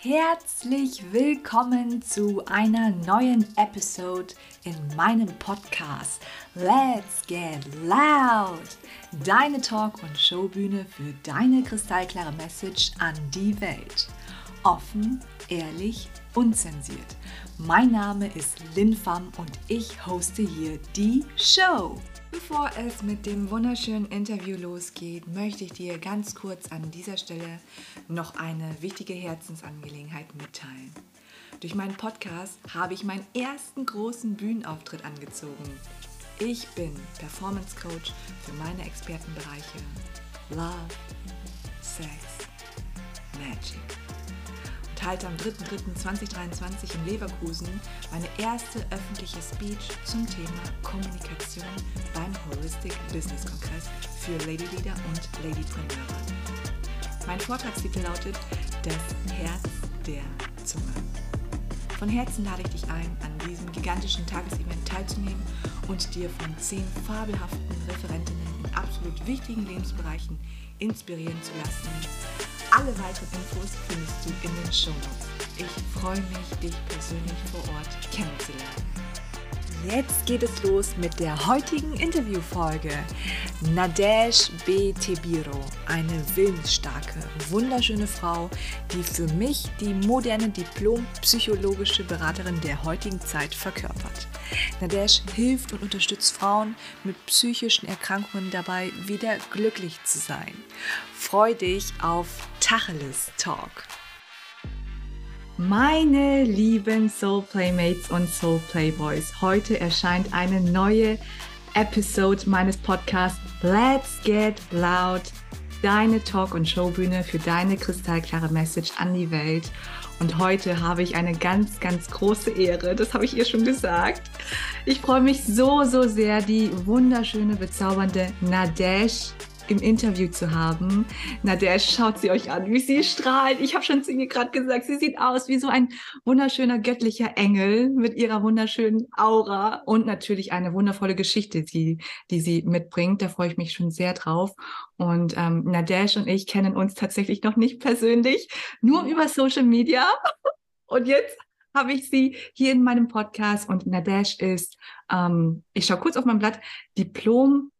Herzlich willkommen zu einer neuen Episode in meinem Podcast Let's Get Loud. Deine Talk- und Showbühne für deine kristallklare Message an die Welt. Offen, ehrlich, unzensiert. Mein Name ist Lin Pham und ich hoste hier die Show. Bevor es mit dem wunderschönen Interview losgeht, möchte ich dir ganz kurz an dieser Stelle noch eine wichtige Herzensangelegenheit mitteilen. Durch meinen Podcast habe ich meinen ersten großen Bühnenauftritt angezogen. Ich bin Performance Coach für meine Expertenbereiche Love, Sex, Magic halte am 3.3.2023 in Leverkusen meine erste öffentliche Speech zum Thema Kommunikation beim Holistic Business Kongress für Lady Leader und Ladypreneure. Mein Vortragstitel lautet Das Herz der Zunge. Von Herzen lade ich dich ein, an diesem gigantischen Tagesevent teilzunehmen und dir von zehn fabelhaften Referentinnen in absolut wichtigen Lebensbereichen inspirieren zu lassen. Alle weiteren Infos findest du in den Show Notes. Ich freue mich, dich persönlich vor Ort kennenzulernen. Jetzt geht es los mit der heutigen Interviewfolge. Nadesh B. Tebiro, eine willensstarke, wunderschöne Frau, die für mich die moderne Diplom-psychologische Beraterin der heutigen Zeit verkörpert. Nadesh hilft und unterstützt Frauen mit psychischen Erkrankungen dabei, wieder glücklich zu sein. Freu dich auf Tacheles Talk. Meine lieben Soul Playmates und Soul Playboys, heute erscheint eine neue Episode meines Podcasts Let's Get Loud, deine Talk- und Showbühne für deine kristallklare Message an die Welt. Und heute habe ich eine ganz, ganz große Ehre, das habe ich ihr schon gesagt. Ich freue mich so, so sehr, die wunderschöne, bezaubernde Nadesh im Interview zu haben. Na, der schaut sie euch an, wie sie strahlt. Ich habe schon zu ihr gerade gesagt, sie sieht aus wie so ein wunderschöner göttlicher Engel mit ihrer wunderschönen Aura und natürlich eine wundervolle Geschichte, die, die sie mitbringt. Da freue ich mich schon sehr drauf. Und ähm, Nadesh und ich kennen uns tatsächlich noch nicht persönlich, nur über Social Media. Und jetzt habe ich sie hier in meinem Podcast und Nadesh ist, ähm, ich schaue kurz auf mein Blatt, Diplom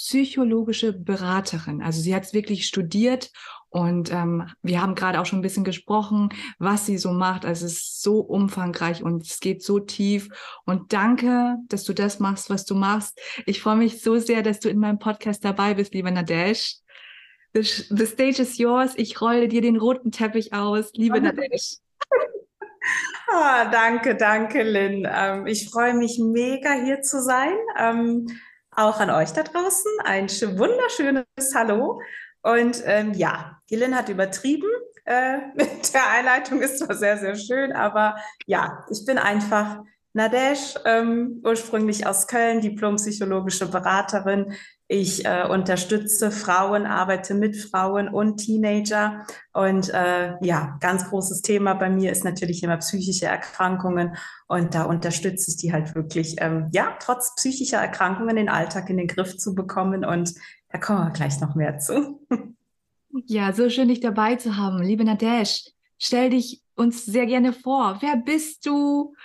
psychologische Beraterin. Also sie hat es wirklich studiert und ähm, wir haben gerade auch schon ein bisschen gesprochen, was sie so macht. Also es ist so umfangreich und es geht so tief. Und danke, dass du das machst, was du machst. Ich freue mich so sehr, dass du in meinem Podcast dabei bist, lieber Nadesh. The, the stage is yours. Ich rolle dir den roten Teppich aus, liebe oh. Nadesh. Ah, danke, danke, Lynn. Ähm, ich freue mich mega hier zu sein. Ähm, auch an euch da draußen ein wunderschönes Hallo. Und ähm, ja, Gillen hat übertrieben äh, mit der Einleitung, ist zwar sehr, sehr schön, aber ja, ich bin einfach Nadesh, ähm, ursprünglich aus Köln, diplompsychologische Beraterin. Ich äh, unterstütze Frauen, arbeite mit Frauen und Teenager. Und äh, ja, ganz großes Thema bei mir ist natürlich immer psychische Erkrankungen. Und da unterstütze ich die halt wirklich, ähm, ja, trotz psychischer Erkrankungen den Alltag in den Griff zu bekommen. Und da kommen wir gleich noch mehr zu. Ja, so schön, dich dabei zu haben. Liebe Nadesh, stell dich uns sehr gerne vor. Wer bist du?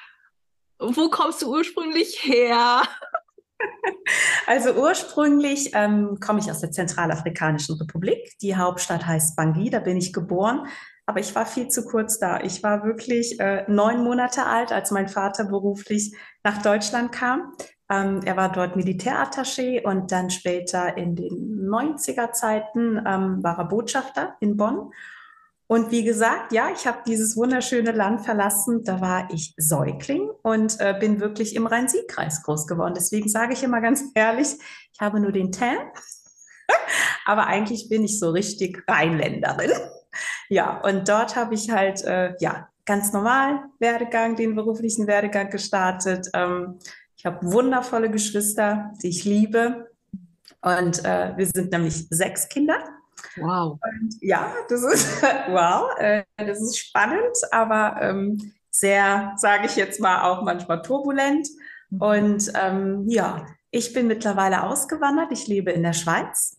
Wo kommst du ursprünglich her? Also ursprünglich ähm, komme ich aus der Zentralafrikanischen Republik. Die Hauptstadt heißt Bangui, da bin ich geboren. Aber ich war viel zu kurz da. Ich war wirklich äh, neun Monate alt, als mein Vater beruflich nach Deutschland kam. Ähm, er war dort Militärattaché und dann später in den 90er Zeiten ähm, war er Botschafter in Bonn. Und wie gesagt, ja, ich habe dieses wunderschöne Land verlassen. Da war ich Säugling und äh, bin wirklich im Rhein-Sieg-Kreis groß geworden. Deswegen sage ich immer ganz ehrlich, ich habe nur den Tan, aber eigentlich bin ich so richtig Rheinländerin. Ja, und dort habe ich halt, äh, ja, ganz normal Werdegang, den beruflichen Werdegang gestartet. Ähm, ich habe wundervolle Geschwister, die ich liebe. Und äh, wir sind nämlich sechs Kinder. Wow. Und ja, das ist wow, äh, das ist spannend, aber ähm, sehr, sage ich jetzt mal, auch manchmal turbulent. Mhm. Und ähm, ja, ich bin mittlerweile ausgewandert. Ich lebe in der Schweiz,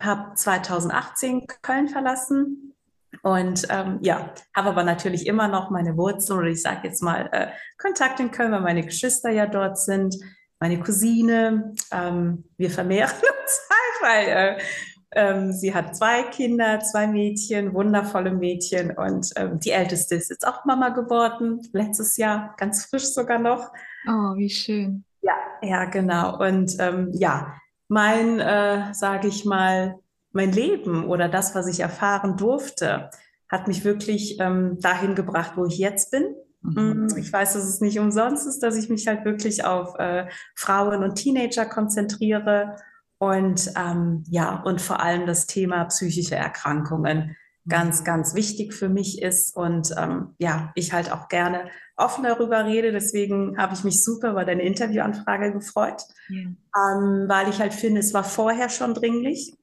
habe 2018 Köln verlassen Und ähm, ja, habe aber natürlich immer noch meine Wurzeln oder ich sage jetzt mal äh, Kontakt in Köln, weil meine Geschwister ja dort sind, meine Cousine. Ähm, wir vermehren uns halt, weil äh, ähm, sie hat zwei Kinder, zwei Mädchen, wundervolle Mädchen und ähm, die älteste ist jetzt auch Mama geworden, letztes Jahr, ganz frisch sogar noch. Oh, wie schön. Ja, ja, genau. Und ähm, ja, mein, äh, sage ich mal, mein Leben oder das, was ich erfahren durfte, hat mich wirklich ähm, dahin gebracht, wo ich jetzt bin. Mhm. Mm, ich weiß, dass es nicht umsonst ist, dass ich mich halt wirklich auf äh, Frauen und Teenager konzentriere und ähm, ja, und vor allem das Thema psychische Erkrankungen ganz, ganz wichtig für mich ist. Und ähm, ja, ich halt auch gerne offen darüber rede. Deswegen habe ich mich super über deine Interviewanfrage gefreut, ja. ähm, weil ich halt finde, es war vorher schon dringlich.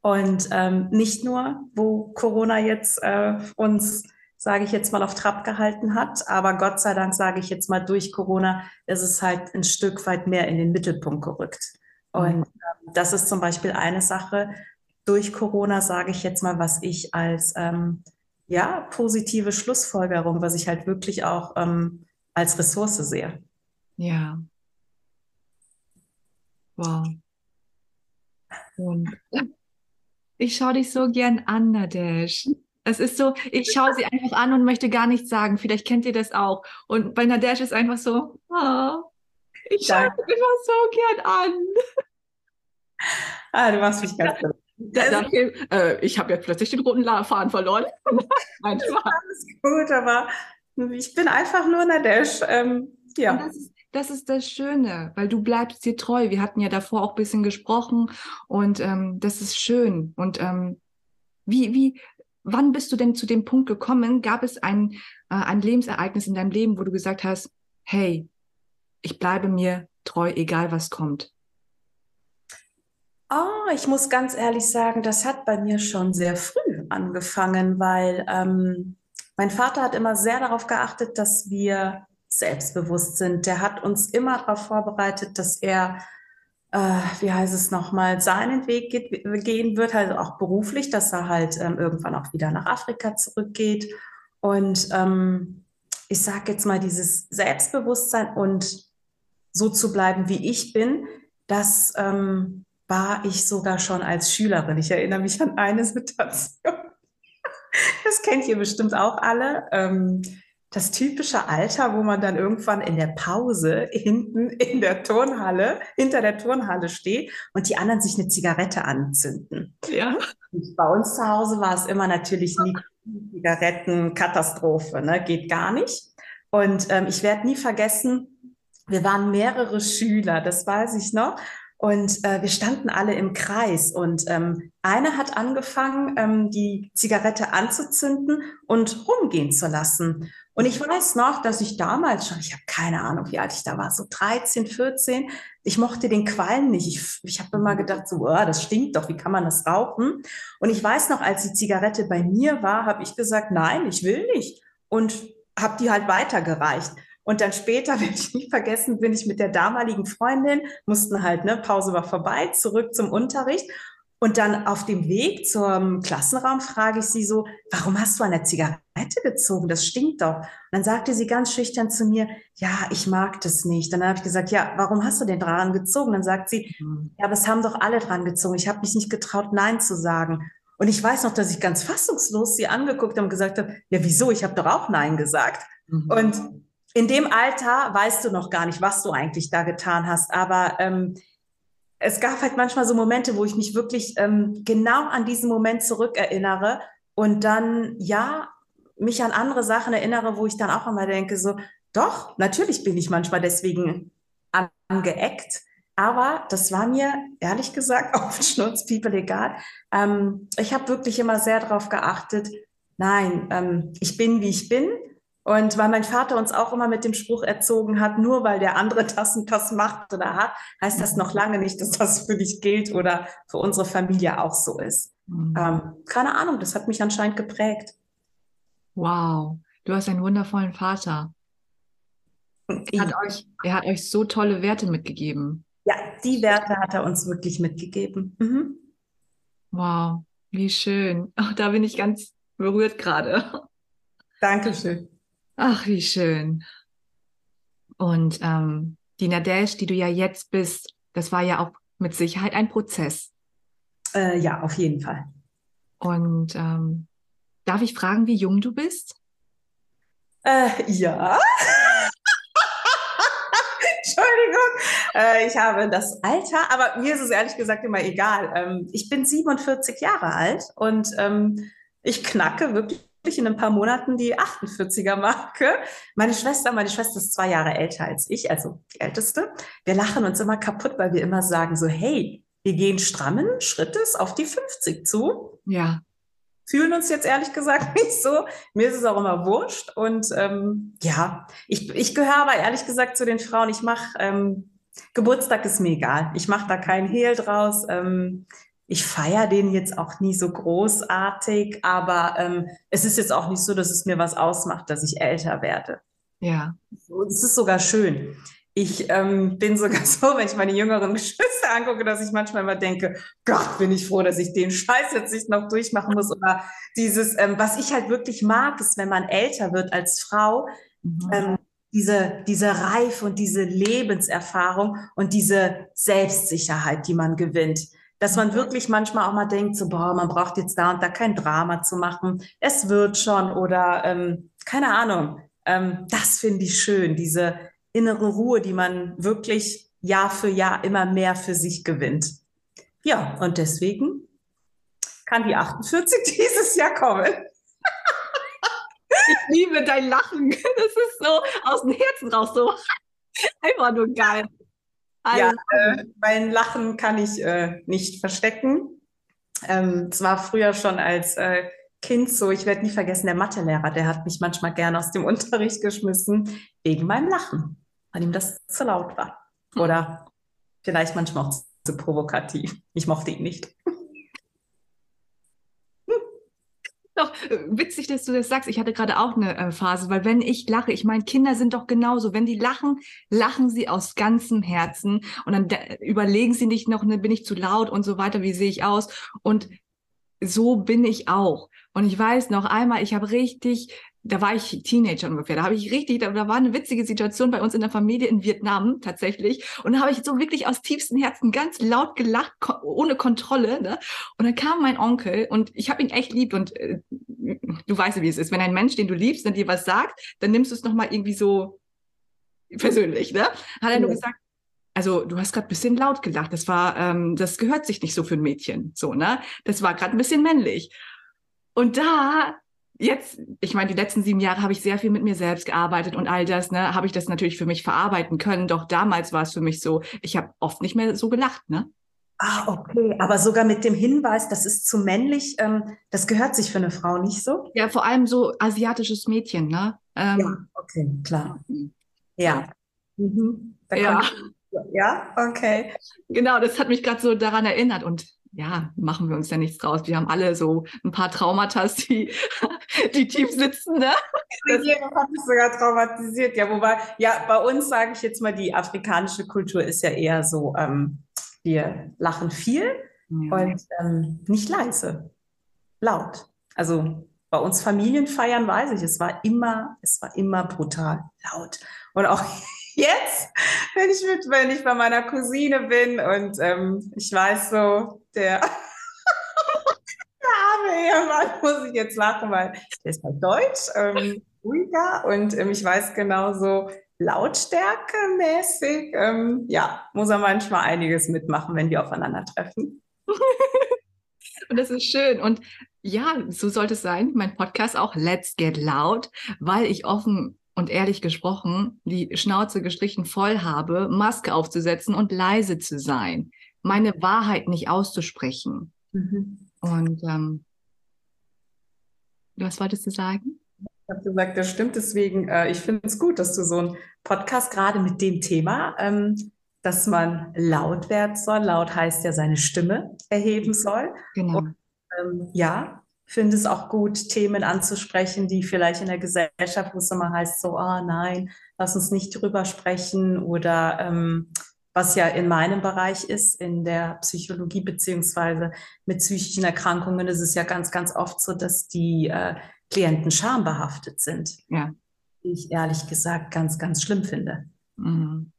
Und ähm, nicht nur, wo Corona jetzt äh, uns, sage ich jetzt mal, auf Trab gehalten hat, aber Gott sei Dank, sage ich jetzt mal, durch Corona ist es halt ein Stück weit mehr in den Mittelpunkt gerückt. Und ähm, das ist zum Beispiel eine Sache, durch Corona, sage ich jetzt mal, was ich als ähm, ja, positive Schlussfolgerung, was ich halt wirklich auch ähm, als Ressource sehe. Ja. Wow. Und ich schaue dich so gern an, Nadesh. Es ist so, ich schaue sie einfach an und möchte gar nichts sagen. Vielleicht kennt ihr das auch. Und bei Nadesh ist einfach so, oh, ich schaue dich immer so gern an. Ah, du machst mich ganz gut. Danke. Äh, ich habe jetzt plötzlich den roten Faden verloren. Nein, Alles gut, aber ich bin einfach nur Nadesh. Ähm, ja. Das ist, das ist, das Schöne, weil du bleibst dir treu. Wir hatten ja davor auch ein bisschen gesprochen und ähm, das ist schön. Und ähm, wie, wie, wann bist du denn zu dem Punkt gekommen? Gab es ein, äh, ein Lebensereignis in deinem Leben, wo du gesagt hast, hey, ich bleibe mir treu, egal was kommt? Oh, ich muss ganz ehrlich sagen, das hat bei mir schon sehr früh angefangen, weil ähm, mein Vater hat immer sehr darauf geachtet, dass wir selbstbewusst sind. Der hat uns immer darauf vorbereitet, dass er, äh, wie heißt es nochmal, seinen Weg geht, gehen wird, also auch beruflich, dass er halt ähm, irgendwann auch wieder nach Afrika zurückgeht. Und ähm, ich sage jetzt mal, dieses Selbstbewusstsein und so zu bleiben, wie ich bin, das ähm, war ich sogar schon als Schülerin. Ich erinnere mich an eine Situation. Das kennt ihr bestimmt auch alle. Ähm, das typische Alter, wo man dann irgendwann in der Pause hinten in der Turnhalle, hinter der Turnhalle steht und die anderen sich eine Zigarette anzünden. Ja. Und bei uns zu Hause war es immer natürlich nie Zigarettenkatastrophe, ne? geht gar nicht. Und ähm, ich werde nie vergessen, wir waren mehrere Schüler, das weiß ich noch. Und äh, wir standen alle im Kreis und ähm, eine hat angefangen, ähm, die Zigarette anzuzünden und rumgehen zu lassen. Und ich weiß noch, dass ich damals schon, ich habe keine Ahnung, wie alt ich da war, so 13, 14, ich mochte den Qualm nicht. Ich, ich habe immer gedacht, so, oh, das stinkt doch, wie kann man das rauchen? Und ich weiß noch, als die Zigarette bei mir war, habe ich gesagt, nein, ich will nicht. Und habe die halt weitergereicht. Und dann später, werde ich nicht vergessen, bin ich mit der damaligen Freundin, mussten halt, ne, Pause war vorbei, zurück zum Unterricht. Und dann auf dem Weg zum Klassenraum frage ich sie so, warum hast du eine Zigarette gezogen? Das stinkt doch. Und dann sagte sie ganz schüchtern zu mir, ja, ich mag das nicht. Dann habe ich gesagt, ja, warum hast du den dran gezogen? Dann sagt sie, mhm. ja, aber es haben doch alle dran gezogen. Ich habe mich nicht getraut, Nein zu sagen. Und ich weiß noch, dass ich ganz fassungslos sie angeguckt habe und gesagt habe, ja, wieso? Ich habe doch auch Nein gesagt. Mhm. Und in dem Alter weißt du noch gar nicht, was du eigentlich da getan hast. Aber ähm, es gab halt manchmal so Momente, wo ich mich wirklich ähm, genau an diesen Moment zurückerinnere und dann, ja, mich an andere Sachen erinnere, wo ich dann auch immer denke, so, doch, natürlich bin ich manchmal deswegen angeeckt. Aber das war mir ehrlich gesagt auf den Schnurz, people egal. Ähm, ich habe wirklich immer sehr darauf geachtet, nein, ähm, ich bin, wie ich bin. Und weil mein Vater uns auch immer mit dem Spruch erzogen hat, nur weil der andere das und das macht oder hat, heißt das noch lange nicht, dass das für dich gilt oder für unsere Familie auch so ist. Mhm. Ähm, keine Ahnung, das hat mich anscheinend geprägt. Wow, du hast einen wundervollen Vater. Er hat, euch, er hat euch so tolle Werte mitgegeben. Ja, die Werte hat er uns wirklich mitgegeben. Mhm. Wow, wie schön. Oh, da bin ich ganz berührt gerade. Dankeschön. Ach, wie schön. Und ähm, die Nadesh, die du ja jetzt bist, das war ja auch mit Sicherheit ein Prozess. Äh, ja, auf jeden Fall. Und ähm, darf ich fragen, wie jung du bist? Äh, ja. Entschuldigung. Äh, ich habe das Alter, aber mir ist es ehrlich gesagt immer egal. Ähm, ich bin 47 Jahre alt und ähm, ich knacke wirklich in ein paar Monaten die 48er-Marke. Meine Schwester, meine Schwester ist zwei Jahre älter als ich, also die älteste. Wir lachen uns immer kaputt, weil wir immer sagen so, hey, wir gehen strammen Schrittes auf die 50 zu. Ja. Fühlen uns jetzt ehrlich gesagt nicht so. Mir ist es auch immer wurscht. Und ähm, ja, ich, ich gehöre aber ehrlich gesagt zu den Frauen. Ich mache ähm, Geburtstag ist mir egal. Ich mache da keinen Hehl draus. Ähm, ich feiere den jetzt auch nie so großartig, aber ähm, es ist jetzt auch nicht so, dass es mir was ausmacht, dass ich älter werde. Ja. Es ist sogar schön. Ich ähm, bin sogar so, wenn ich meine jüngeren Geschwister angucke, dass ich manchmal immer denke, Gott, bin ich froh, dass ich den Scheiß jetzt nicht noch durchmachen muss. Oder dieses, ähm, was ich halt wirklich mag, ist, wenn man älter wird als Frau, mhm. ähm, diese, diese Reife und diese Lebenserfahrung und diese Selbstsicherheit, die man gewinnt dass man wirklich manchmal auch mal denkt, so, boah, man braucht jetzt da und da kein Drama zu machen. Es wird schon oder ähm, keine Ahnung. Ähm, das finde ich schön, diese innere Ruhe, die man wirklich Jahr für Jahr immer mehr für sich gewinnt. Ja, und deswegen kann die 48 dieses Jahr kommen. Ich liebe dein Lachen. Das ist so aus dem Herzen raus, so einfach nur geil. Also. Ja, äh, mein Lachen kann ich äh, nicht verstecken. Ähm, es war früher schon als äh, Kind so, ich werde nie vergessen, der Mathelehrer, der hat mich manchmal gerne aus dem Unterricht geschmissen, wegen meinem Lachen, weil ihm das zu laut war. Oder vielleicht manchmal auch zu provokativ. Ich mochte ihn nicht. Doch äh, witzig, dass du das sagst. Ich hatte gerade auch eine äh, Phase, weil wenn ich lache, ich meine, Kinder sind doch genauso. Wenn die lachen, lachen sie aus ganzem Herzen und dann überlegen sie nicht noch, ne, bin ich zu laut und so weiter, wie sehe ich aus? Und so bin ich auch. Und ich weiß noch einmal, ich habe richtig da war ich Teenager ungefähr. Da habe ich richtig, da, da, war eine witzige Situation bei uns in der Familie in Vietnam tatsächlich. Und da habe ich so wirklich aus tiefstem Herzen ganz laut gelacht, ko ohne Kontrolle. Ne? Und dann kam mein Onkel und ich habe ihn echt lieb. Und äh, du weißt ja, wie es ist. Wenn ein Mensch, den du liebst, dann dir was sagt, dann nimmst du es nochmal irgendwie so persönlich. Ne? Hat er ja. nur gesagt, also du hast gerade ein bisschen laut gelacht. Das war, ähm, das gehört sich nicht so für ein Mädchen. So, ne? Das war gerade ein bisschen männlich. Und da jetzt, ich meine, die letzten sieben Jahre habe ich sehr viel mit mir selbst gearbeitet und all das, ne, habe ich das natürlich für mich verarbeiten können. Doch damals war es für mich so, ich habe oft nicht mehr so gelacht, ne? Ah, okay. Aber sogar mit dem Hinweis, das ist zu männlich, ähm, das gehört sich für eine Frau nicht so? Ja, vor allem so asiatisches Mädchen, ne? Ähm, ja, okay, klar. Ja. Mhm. ja. ja, okay. Genau, das hat mich gerade so daran erinnert und ja, machen wir uns ja nichts draus. Wir haben alle so ein paar Traumata, die, die tief sitzen. Ne? Hat sich sogar traumatisiert. Ja, wobei, ja, bei uns sage ich jetzt mal, die afrikanische Kultur ist ja eher so, ähm, wir lachen viel ja. und ähm, nicht leise, laut. Also bei uns Familienfeiern weiß ich, es war immer, es war immer brutal laut. Und auch jetzt, wenn ich mit, wenn ich bei meiner Cousine bin und ähm, ich weiß so, der, der arme Ehemann muss ich jetzt lachen, weil der ist halt deutsch, ähm, ruhiger und ähm, ich weiß genauso lautstärkemäßig, ähm, ja, muss er manchmal einiges mitmachen, wenn wir aufeinandertreffen. und das ist schön. Und ja, so sollte es sein. Mein Podcast auch Let's Get Loud, weil ich offen und ehrlich gesprochen die Schnauze gestrichen voll habe, Maske aufzusetzen und leise zu sein, meine Wahrheit nicht auszusprechen. Mhm. Und ähm, was wolltest du sagen? Ich habe gesagt, das stimmt. Deswegen, äh, ich finde es gut, dass du so einen Podcast gerade mit dem Thema, ähm, dass man laut werden soll. Laut heißt ja seine Stimme erheben soll. Genau. Und, ähm, ja, finde es auch gut, Themen anzusprechen, die vielleicht in der Gesellschaft, wo es immer heißt, so, ah oh, nein, lass uns nicht drüber sprechen oder ähm, was ja in meinem Bereich ist, in der Psychologie beziehungsweise mit psychischen Erkrankungen ist es ja ganz, ganz oft so, dass die äh, Klienten schambehaftet sind. Ja. Die ich ehrlich gesagt ganz, ganz schlimm finde. Mhm.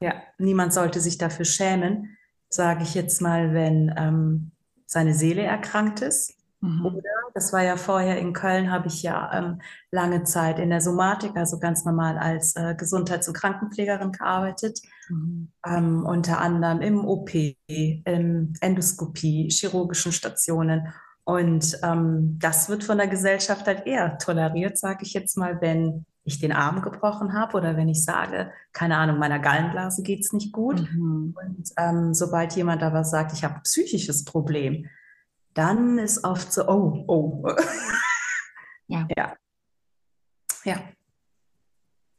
Ja, niemand sollte sich dafür schämen, sage ich jetzt mal, wenn ähm, seine Seele erkrankt ist. Mhm. Oder, das war ja vorher in Köln, habe ich ja ähm, lange Zeit in der Somatik, also ganz normal als äh, Gesundheits- und Krankenpflegerin gearbeitet. Mhm. Ähm, unter anderem im OP, in Endoskopie, chirurgischen Stationen. Und ähm, das wird von der Gesellschaft halt eher toleriert, sage ich jetzt mal, wenn ich den Arm gebrochen habe oder wenn ich sage, keine Ahnung, meiner Gallenblase geht es nicht gut. Mhm. Und ähm, sobald jemand aber sagt, ich habe ein psychisches Problem, dann ist oft so, oh, oh. Ja. ja. Ja.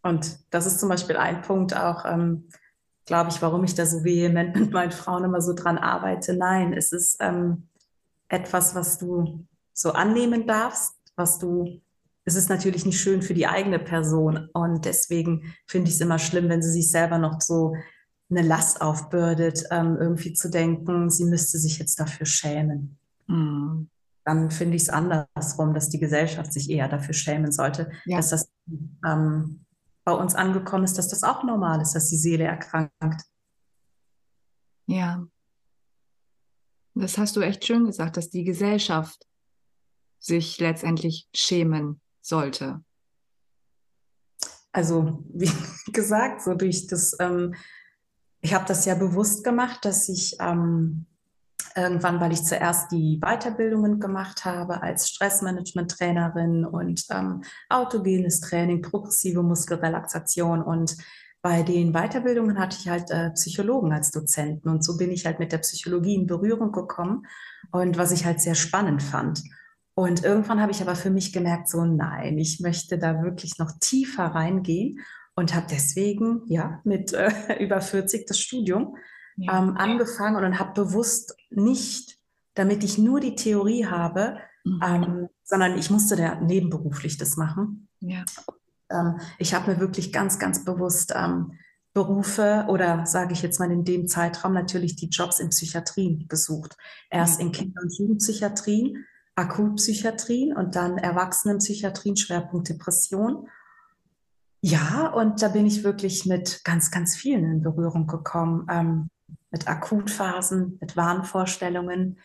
Und das ist zum Beispiel ein Punkt auch, ähm, glaube ich, warum ich da so vehement mit meinen Frauen immer so dran arbeite. Nein, es ist ähm, etwas, was du so annehmen darfst, was du, es ist natürlich nicht schön für die eigene Person. Und deswegen finde ich es immer schlimm, wenn sie sich selber noch so eine Last aufbürdet, ähm, irgendwie zu denken, sie müsste sich jetzt dafür schämen. Mhm. Dann finde ich es andersrum, dass die Gesellschaft sich eher dafür schämen sollte, Ja. dass das ähm, bei uns angekommen ist, dass das auch normal ist, dass die Seele erkrankt. Ja. Das hast du echt schön gesagt, dass die Gesellschaft sich letztendlich schämen sollte. Also, wie gesagt, so durch das, ähm, ich habe das ja bewusst gemacht, dass ich ähm, irgendwann, weil ich zuerst die Weiterbildungen gemacht habe als Stressmanagement-Trainerin und ähm, autogenes Training, progressive Muskelrelaxation und bei den Weiterbildungen hatte ich halt äh, Psychologen als Dozenten und so bin ich halt mit der Psychologie in Berührung gekommen und was ich halt sehr spannend fand. Und irgendwann habe ich aber für mich gemerkt, so nein, ich möchte da wirklich noch tiefer reingehen und habe deswegen ja mit äh, über 40 das Studium Ja. ähm, angefangen und habe bewusst nicht, damit ich nur die Theorie habe, Mhm. ähm, sondern ich musste da nebenberuflich das machen. ja. Ähm, ich habe mir wirklich ganz, ganz bewusst ähm, Berufe oder sage ich jetzt mal in dem Zeitraum natürlich die Jobs in Psychiatrien gesucht. Erst Ja. in Kinder- und Jugendpsychiatrien, Akutpsychiatrien und dann Erwachsenenpsychiatrien, Schwerpunkt Depression. Ja, und da bin ich wirklich mit ganz, ganz vielen in Berührung gekommen, ähm, mit Akutphasen, mit Wahnvorstellungen,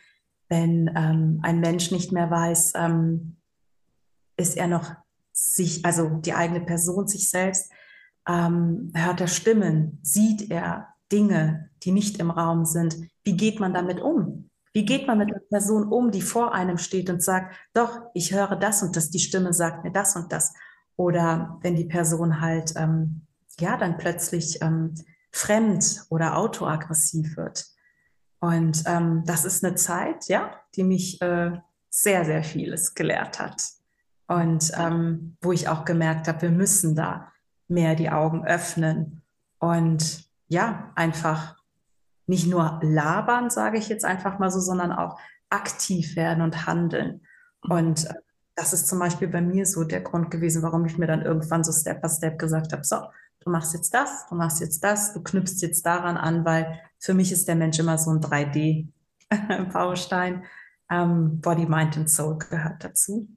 wenn ähm, ein Mensch nicht mehr weiß, ähm, ist er noch sich, also die eigene Person, sich selbst, ähm, hört er Stimmen, sieht er Dinge, die nicht im Raum sind. Wie geht man damit um? Wie geht man mit einer Person um, die vor einem steht und sagt, doch, ich höre das und das, die Stimme sagt mir das und das. Oder wenn die Person halt, ähm, ja, dann plötzlich ähm, fremd oder autoaggressiv wird. Und ähm, das ist eine Zeit, ja, die mich äh, sehr, sehr vieles gelehrt hat. Und ähm, wo ich auch gemerkt habe, wir müssen da mehr die Augen öffnen und ja, einfach nicht nur labern, sage ich jetzt einfach mal so, sondern auch aktiv werden und handeln. Und äh, das ist zum Beispiel bei mir so der Grund gewesen, warum ich mir dann irgendwann so Step by Step gesagt habe, so, du machst jetzt das, du machst jetzt das, du knüpfst jetzt daran an, weil für mich ist der Mensch immer so ein 3D-Baustein. Ähm, Body, Mind and Soul gehört dazu.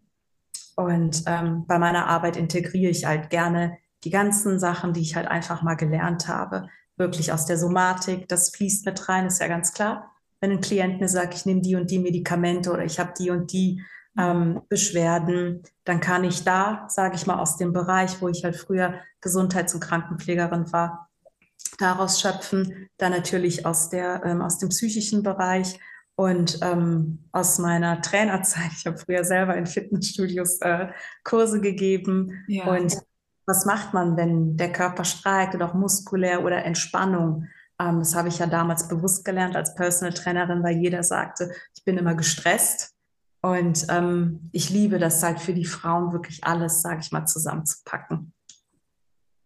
Und ähm, bei meiner Arbeit integriere ich halt gerne die ganzen Sachen, die ich halt einfach mal gelernt habe, wirklich aus der Somatik. Das fließt mit rein, ist ja ganz klar. Wenn ein Klient mir sagt, ich nehme die und die Medikamente oder ich habe die und die ähm, Beschwerden, dann kann ich da, sage ich mal, aus dem Bereich, wo ich halt früher Gesundheits- und Krankenpflegerin war, daraus schöpfen. Dann natürlich aus, der, ähm, aus dem psychischen Bereich und ähm, aus meiner Trainerzeit. Ich habe früher selber in Fitnessstudios äh, Kurse gegeben. Ja. Und was macht man, wenn der Körper streikt oder auch muskulär oder Entspannung? Ähm, das habe ich ja damals bewusst gelernt als Personal Trainerin, weil jeder sagte, ich bin immer gestresst. Und ähm, ich liebe das halt für die Frauen wirklich alles, sage ich mal, zusammenzupacken.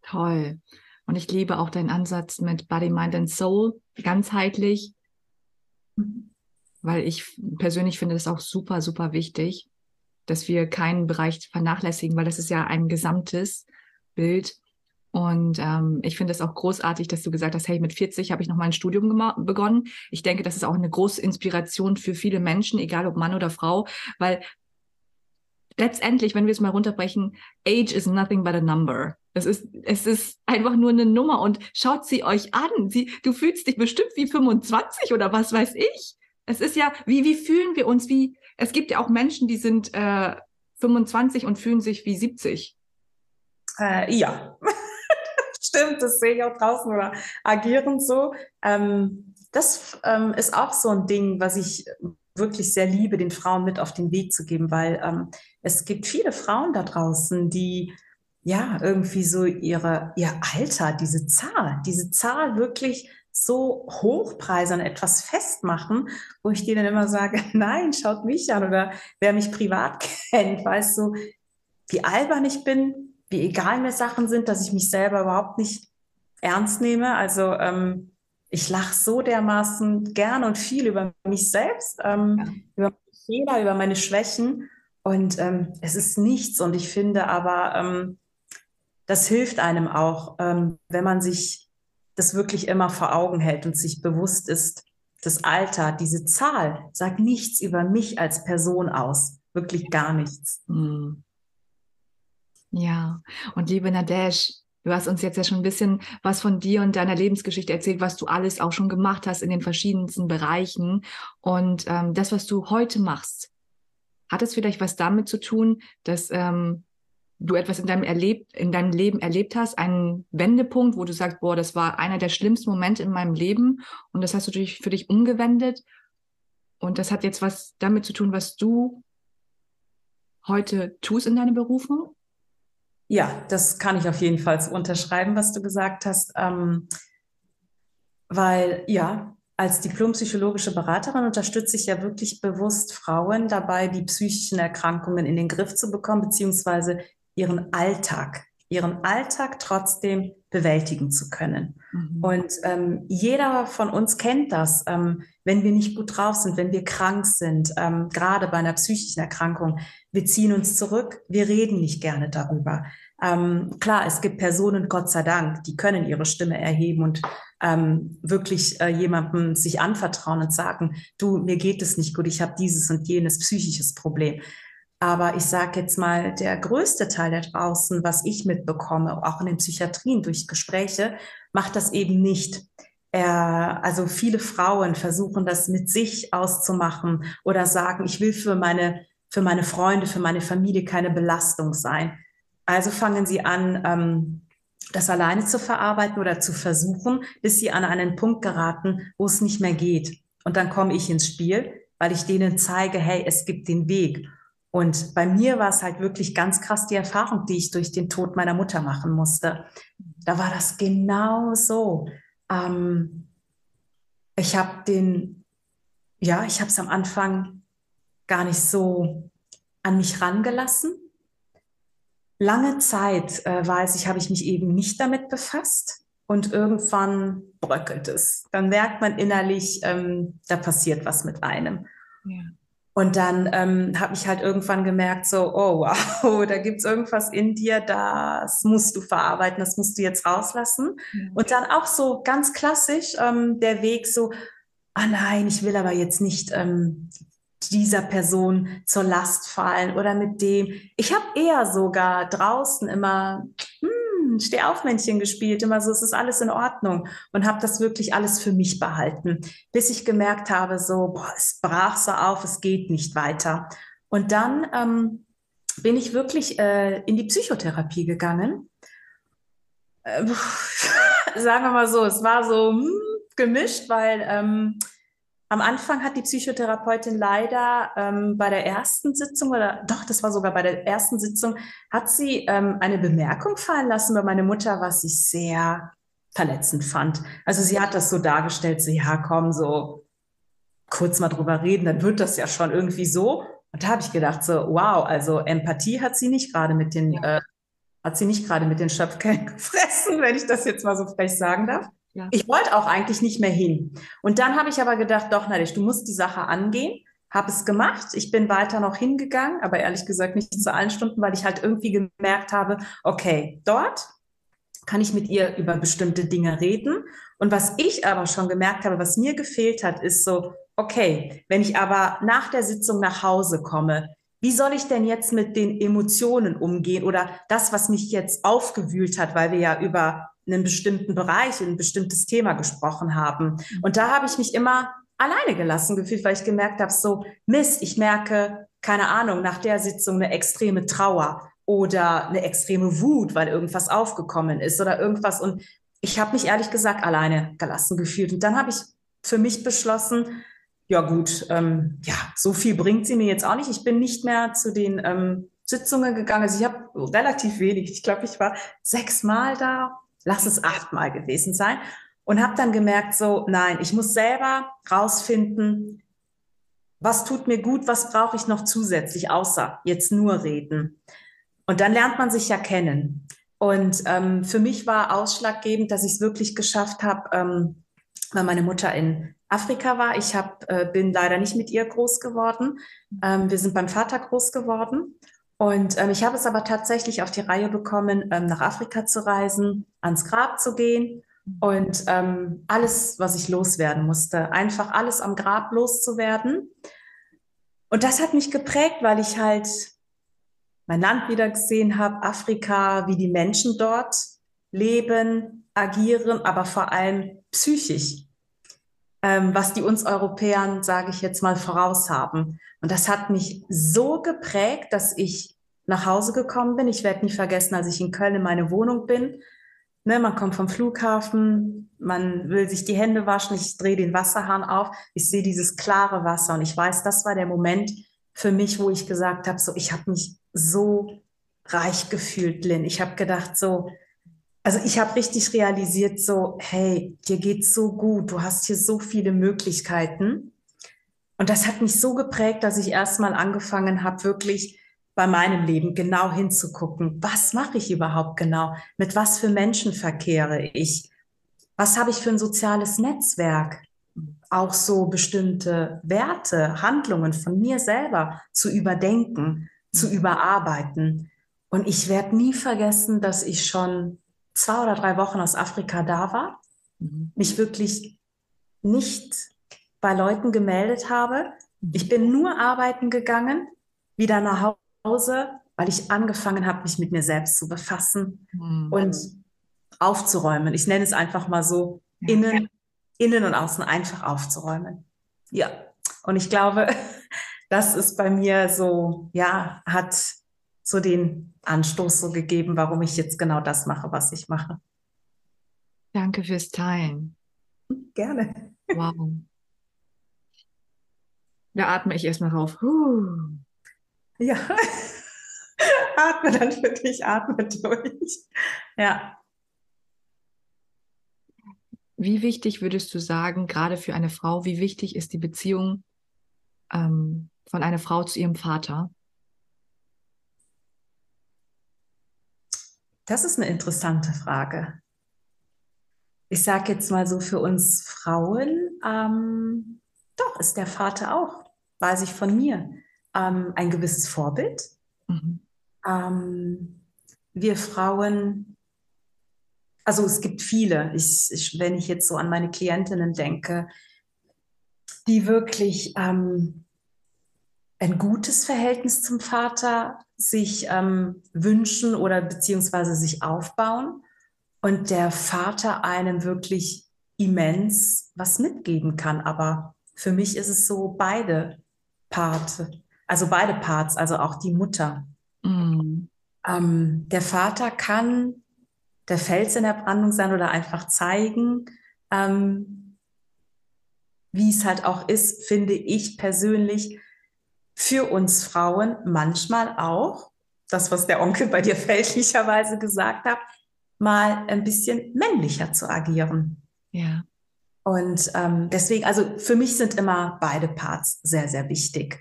Toll. Und ich liebe auch deinen Ansatz mit Body, Mind and Soul, ganzheitlich, weil ich persönlich finde das auch super, super wichtig, dass wir keinen Bereich vernachlässigen, weil das ist ja ein gesamtes Bild. Und ähm, ich finde es auch großartig, dass du gesagt hast, hey, mit 40 habe ich noch mal ein Studium begonnen. Ich denke, das ist auch eine große Inspiration für viele Menschen, egal ob Mann oder Frau, weil letztendlich, wenn wir es mal runterbrechen, Age is nothing but a number. Es ist, es ist einfach nur eine Nummer und schaut sie euch an. Sie, du fühlst dich bestimmt wie 25 oder was weiß ich. Es ist ja, wie, wie fühlen wir uns? Wie, es gibt ja auch Menschen, die sind äh, 25 und fühlen sich wie 70. Äh, ja. Stimmt, das sehe ich auch draußen oder agieren so. Ähm, das ähm, ist auch so ein Ding, was ich wirklich sehr liebe, den Frauen mit auf den Weg zu geben, weil ähm, es gibt viele Frauen da draußen, die ja irgendwie so ihre, ihr Alter, diese Zahl, diese Zahl wirklich so hochpreisern, etwas festmachen, wo ich denen immer sage, nein, schaut mich an oder wer mich privat kennt, weißt du, wie albern ich bin, wie egal mir Sachen sind, dass ich mich selber überhaupt nicht ernst nehme. Also ähm, ich lache so dermaßen gern und viel über mich selbst, ähm, ja. über meine Fehler, über meine Schwächen. Und ähm, es ist nichts. Und ich finde aber, ähm, das hilft einem auch, ähm, wenn man sich das wirklich immer vor Augen hält und sich bewusst ist, das Alter, diese Zahl sagt nichts über mich als Person aus. Wirklich gar nichts. Mhm. Ja, und liebe Nadesh, du hast uns jetzt ja schon ein bisschen was von dir und deiner Lebensgeschichte erzählt, was du alles auch schon gemacht hast in den verschiedensten Bereichen. Und ähm, das, was du heute machst, hat es vielleicht was damit zu tun, dass ähm, du etwas in deinem, erlebt, in deinem Leben erlebt hast, einen Wendepunkt, wo du sagst, boah, das war einer der schlimmsten Momente in meinem Leben und das hast du natürlich für dich umgewendet. Und das hat jetzt was damit zu tun, was du heute tust in deiner Berufung? Ja, das kann ich auf jeden Fall unterschreiben, was du gesagt hast. Ähm, weil ja, als diplompsychologische Beraterin unterstütze ich ja wirklich bewusst Frauen dabei, die psychischen Erkrankungen in den Griff zu bekommen, beziehungsweise ihren Alltag, ihren Alltag trotzdem bewältigen zu können. Mhm. Und ähm, jeder von uns kennt das, ähm, wenn wir nicht gut drauf sind, wenn wir krank sind, ähm, gerade bei einer psychischen Erkrankung. Wir ziehen uns zurück, wir reden nicht gerne darüber. Ähm, klar, es gibt Personen, Gott sei Dank, die können ihre Stimme erheben und ähm, wirklich äh, jemandem sich anvertrauen und sagen, du, mir geht es nicht gut, ich habe dieses und jenes psychisches Problem. Aber ich sage jetzt mal, der größte Teil da draußen, was ich mitbekomme, auch in den Psychiatrien durch Gespräche, macht das eben nicht. Er, also viele Frauen versuchen das mit sich auszumachen oder sagen, ich will für meine, für meine Freunde, für meine Familie keine Belastung sein. Also fangen sie an, ähm, das alleine zu verarbeiten oder zu versuchen, bis sie an einen Punkt geraten, wo es nicht mehr geht. Und dann komme ich ins Spiel, weil ich denen zeige, hey, es gibt den Weg. Und bei mir war es halt wirklich ganz krass die Erfahrung, die ich durch den Tod meiner Mutter machen musste. Da war das genau so. Ähm, ich habe den, ja, ich habe es am Anfang gar nicht so an mich rangelassen. Lange Zeit, äh, weiß ich, habe ich mich eben nicht damit befasst und irgendwann bröckelt es. Dann merkt man innerlich, ähm, da passiert was mit einem. Ja. Und dann ähm, habe ich halt irgendwann gemerkt, so, oh wow, da gibt es irgendwas in dir, das musst du verarbeiten, das musst du jetzt rauslassen. Mhm. Und dann auch so ganz klassisch ähm, der Weg so, ah nein, ich will aber jetzt nicht ähm, dieser Person zur Last fallen oder mit dem. Ich habe eher sogar draußen immer, hm, Steh auf Männchen gespielt, immer so, es ist alles in Ordnung und habe das wirklich alles für mich behalten, bis ich gemerkt habe, so, boah, es brach so auf, es geht nicht weiter. Und dann ähm, bin ich wirklich äh, in die Psychotherapie gegangen. Äh, sagen wir mal so, es war so hm, gemischt, weil ähm, am Anfang hat die Psychotherapeutin leider ähm, bei der ersten Sitzung oder doch, das war sogar bei der ersten Sitzung, hat sie ähm, eine Bemerkung fallen lassen bei meiner Mutter, was ich sehr verletzend fand. Also sie hat das so dargestellt, so ja, komm, so kurz mal drüber reden, dann wird das ja schon irgendwie so. Und da habe ich gedacht, so, wow, also Empathie hat sie nicht gerade mit den, äh, hat sie nicht gerade mit den Schöpfkellen gefressen, wenn ich das jetzt mal so frech sagen darf. Ja. Ich wollte auch eigentlich nicht mehr hin. Und dann habe ich aber gedacht, doch, Nadisch, du musst die Sache angehen. Habe es gemacht. Ich bin weiter noch hingegangen, aber ehrlich gesagt nicht zu allen Stunden, weil ich halt irgendwie gemerkt habe, okay, dort kann ich mit ihr über bestimmte Dinge reden. Und was ich aber schon gemerkt habe, was mir gefehlt hat, ist so, okay, wenn ich aber nach der Sitzung nach Hause komme, wie soll ich denn jetzt mit den Emotionen umgehen oder das, was mich jetzt aufgewühlt hat, weil wir ja über einen bestimmten Bereich, ein bestimmtes Thema gesprochen haben. Und da habe ich mich immer alleine gelassen gefühlt, weil ich gemerkt habe, so Mist, ich merke, keine Ahnung, nach der Sitzung eine extreme Trauer oder eine extreme Wut, weil irgendwas aufgekommen ist oder irgendwas. Und ich habe mich ehrlich gesagt alleine gelassen gefühlt. Und dann habe ich für mich beschlossen, ja gut, ähm, ja, so viel bringt sie mir jetzt auch nicht. Ich bin nicht mehr zu den ähm, Sitzungen gegangen. Also ich habe relativ wenig. Ich glaube, ich war sechsmal da, lass es achtmal gewesen sein. Und habe dann gemerkt, so, nein, ich muss selber rausfinden, was tut mir gut, was brauche ich noch zusätzlich, außer jetzt nur reden. Und dann lernt man sich ja kennen. Und ähm, für mich war ausschlaggebend, dass ich es wirklich geschafft habe, ähm, weil meine Mutter in Afrika war. Ich hab, äh, bin leider nicht mit ihr groß geworden. Ähm, wir sind beim Vater groß geworden. Und ähm, ich habe es aber tatsächlich auf die Reihe bekommen, ähm, nach Afrika zu reisen, ans Grab zu gehen und ähm, alles, was ich loswerden musste, einfach alles am Grab loszuwerden. Und das hat mich geprägt, weil ich halt mein Land wieder gesehen habe, Afrika, wie die Menschen dort leben, agieren, aber vor allem psychisch ähm, was die uns Europäern, sage ich jetzt mal, voraus haben. Und das hat mich so geprägt, dass ich nach Hause gekommen bin. Ich werde nie vergessen, als ich in Köln in meine Wohnung bin. Ne, man kommt vom Flughafen, man will sich die Hände waschen, ich drehe den Wasserhahn auf, ich sehe dieses klare Wasser und ich weiß, das war der Moment für mich, wo ich gesagt habe, so ich habe mich so reich gefühlt, Lynn. Ich habe gedacht, so also ich habe richtig realisiert, so, hey, dir geht's so gut, du hast hier so viele Möglichkeiten. Und das hat mich so geprägt, dass ich erstmal angefangen habe, wirklich bei meinem Leben genau hinzugucken. Was mache ich überhaupt genau? Mit was für Menschen verkehre ich? Was habe ich für ein soziales Netzwerk? Auch so bestimmte Werte, Handlungen von mir selber zu überdenken, zu überarbeiten. Und ich werde nie vergessen, dass ich schon zwei oder drei Wochen aus Afrika da war, mhm. mich wirklich nicht bei Leuten gemeldet habe. Ich bin nur arbeiten gegangen, wieder nach Hause, weil ich angefangen habe, mich mit mir selbst zu befassen mhm. und aufzuräumen. Ich nenne es einfach mal so, ja. innen, innen und außen einfach aufzuräumen. Ja, und ich glaube, das ist bei mir so, ja, hat so den Anstoß so gegeben, warum ich jetzt genau das mache, was ich mache. Danke fürs Teilen. Gerne. Wow. Da atme ich erstmal rauf. Huh. Ja. atme dann für dich, atme durch. Ja. Wie wichtig würdest du sagen, gerade für eine Frau, wie wichtig ist die Beziehung ähm, von einer Frau zu ihrem Vater? Das ist eine interessante Frage. Ich sage jetzt mal so für uns Frauen, ähm, doch ist der Vater auch, weiß ich von mir, ähm, ein gewisses Vorbild. Mhm. Ähm, wir Frauen, also es gibt viele, ich, ich, wenn ich jetzt so an meine Klientinnen denke, die wirklich ähm, ein gutes Verhältnis zum Vater sich ähm, wünschen oder beziehungsweise sich aufbauen und der Vater einem wirklich immens was mitgeben kann. Aber für mich ist es so beide Parts, also beide Parts, also auch die Mutter. Mhm. Ähm, der Vater kann der Fels in der Brandung sein oder einfach zeigen, ähm, wie es halt auch ist, finde ich persönlich, für uns Frauen manchmal auch, das, was der Onkel bei dir fälschlicherweise gesagt hat, mal ein bisschen männlicher zu agieren. Ja. Und ähm, deswegen, also für mich sind immer beide Parts sehr, sehr wichtig.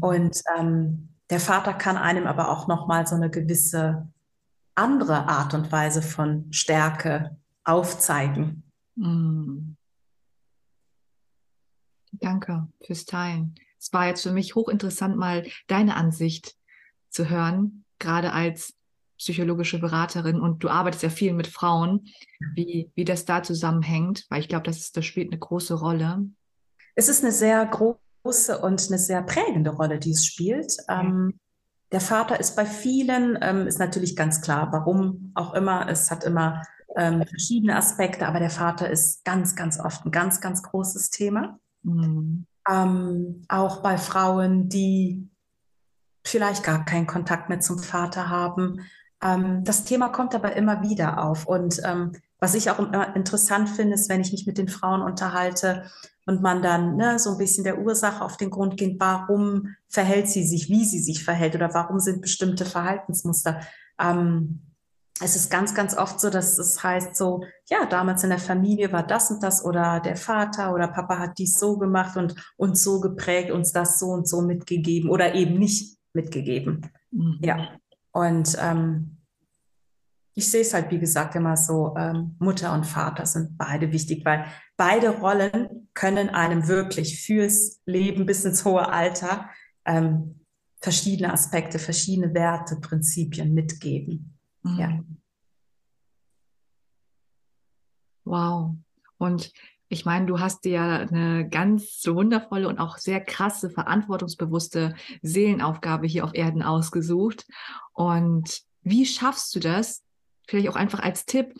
Und ähm, der Vater kann einem aber auch nochmal so eine gewisse andere Art und Weise von Stärke aufzeigen. Mm. Danke fürs Teilen es war jetzt für mich hochinteressant, mal deine Ansicht zu hören, gerade als psychologische Beraterin und du arbeitest ja viel mit Frauen, wie, wie das da zusammenhängt, weil ich glaube, das, ist, das spielt eine große Rolle. Es ist eine sehr große und eine sehr prägende Rolle, die es spielt. Ja. Ähm, der Vater ist bei vielen, ähm, ist natürlich ganz klar, warum auch immer. Es hat immer ähm, verschiedene Aspekte, aber der Vater ist ganz, ganz oft ein ganz, ganz großes Thema. Mhm. Ähm, auch bei Frauen, die vielleicht gar keinen Kontakt mehr zum Vater haben. Ähm, das Thema kommt aber immer wieder auf. Und ähm, was ich auch immer interessant finde, ist, wenn ich mich mit den Frauen unterhalte und man dann ne, so ein bisschen der Ursache auf den Grund geht, warum verhält sie sich, wie sie sich verhält oder warum sind bestimmte Verhaltensmuster. Ähm, es ist ganz, ganz oft so, dass es heißt so, ja, damals in der Familie war das und das oder der Vater oder Papa hat dies so gemacht und uns so geprägt, uns das so und so mitgegeben oder eben nicht mitgegeben. Mhm. Ja. Und ähm, ich sehe es halt, wie gesagt, immer so, ähm, Mutter und Vater sind beide wichtig, weil beide Rollen können einem wirklich fürs Leben bis ins hohe Alter ähm, verschiedene Aspekte, verschiedene Werte, Prinzipien mitgeben. Mhm. Ja. Wow. Und ich meine, du hast dir ja eine ganz wundervolle und auch sehr krasse, verantwortungsbewusste Seelenaufgabe hier auf Erden ausgesucht. Und wie schaffst du das, vielleicht auch einfach als Tipp,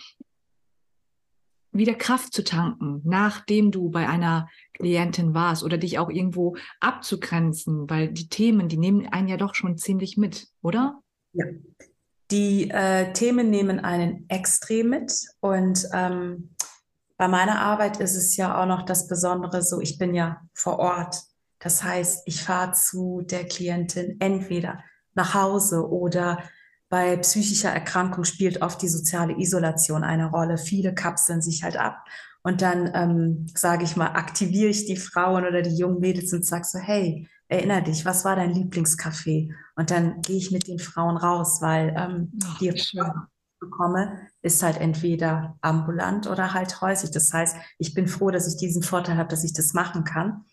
wieder Kraft zu tanken, nachdem du bei einer Klientin warst oder dich auch irgendwo abzugrenzen, weil die Themen, die nehmen einen ja doch schon ziemlich mit, oder? Ja, die äh, Themen nehmen einen extrem mit und ähm, bei meiner Arbeit ist es ja auch noch das Besondere so, ich bin ja vor Ort. Das heißt, ich fahre zu der Klientin entweder nach Hause oder bei psychischer Erkrankung spielt oft die soziale Isolation eine Rolle. Viele kapseln sich halt ab. Und dann, ähm, sage ich mal, aktiviere ich die Frauen oder die jungen Mädels und sage so, hey, erinner dich, was war dein Lieblingscafé? Und dann gehe ich mit den Frauen raus, weil ähm, Ach, die Frauen bekomme, ist halt entweder ambulant oder halt häuslich. Das heißt, ich bin froh, dass ich diesen Vorteil habe, dass ich das machen kann.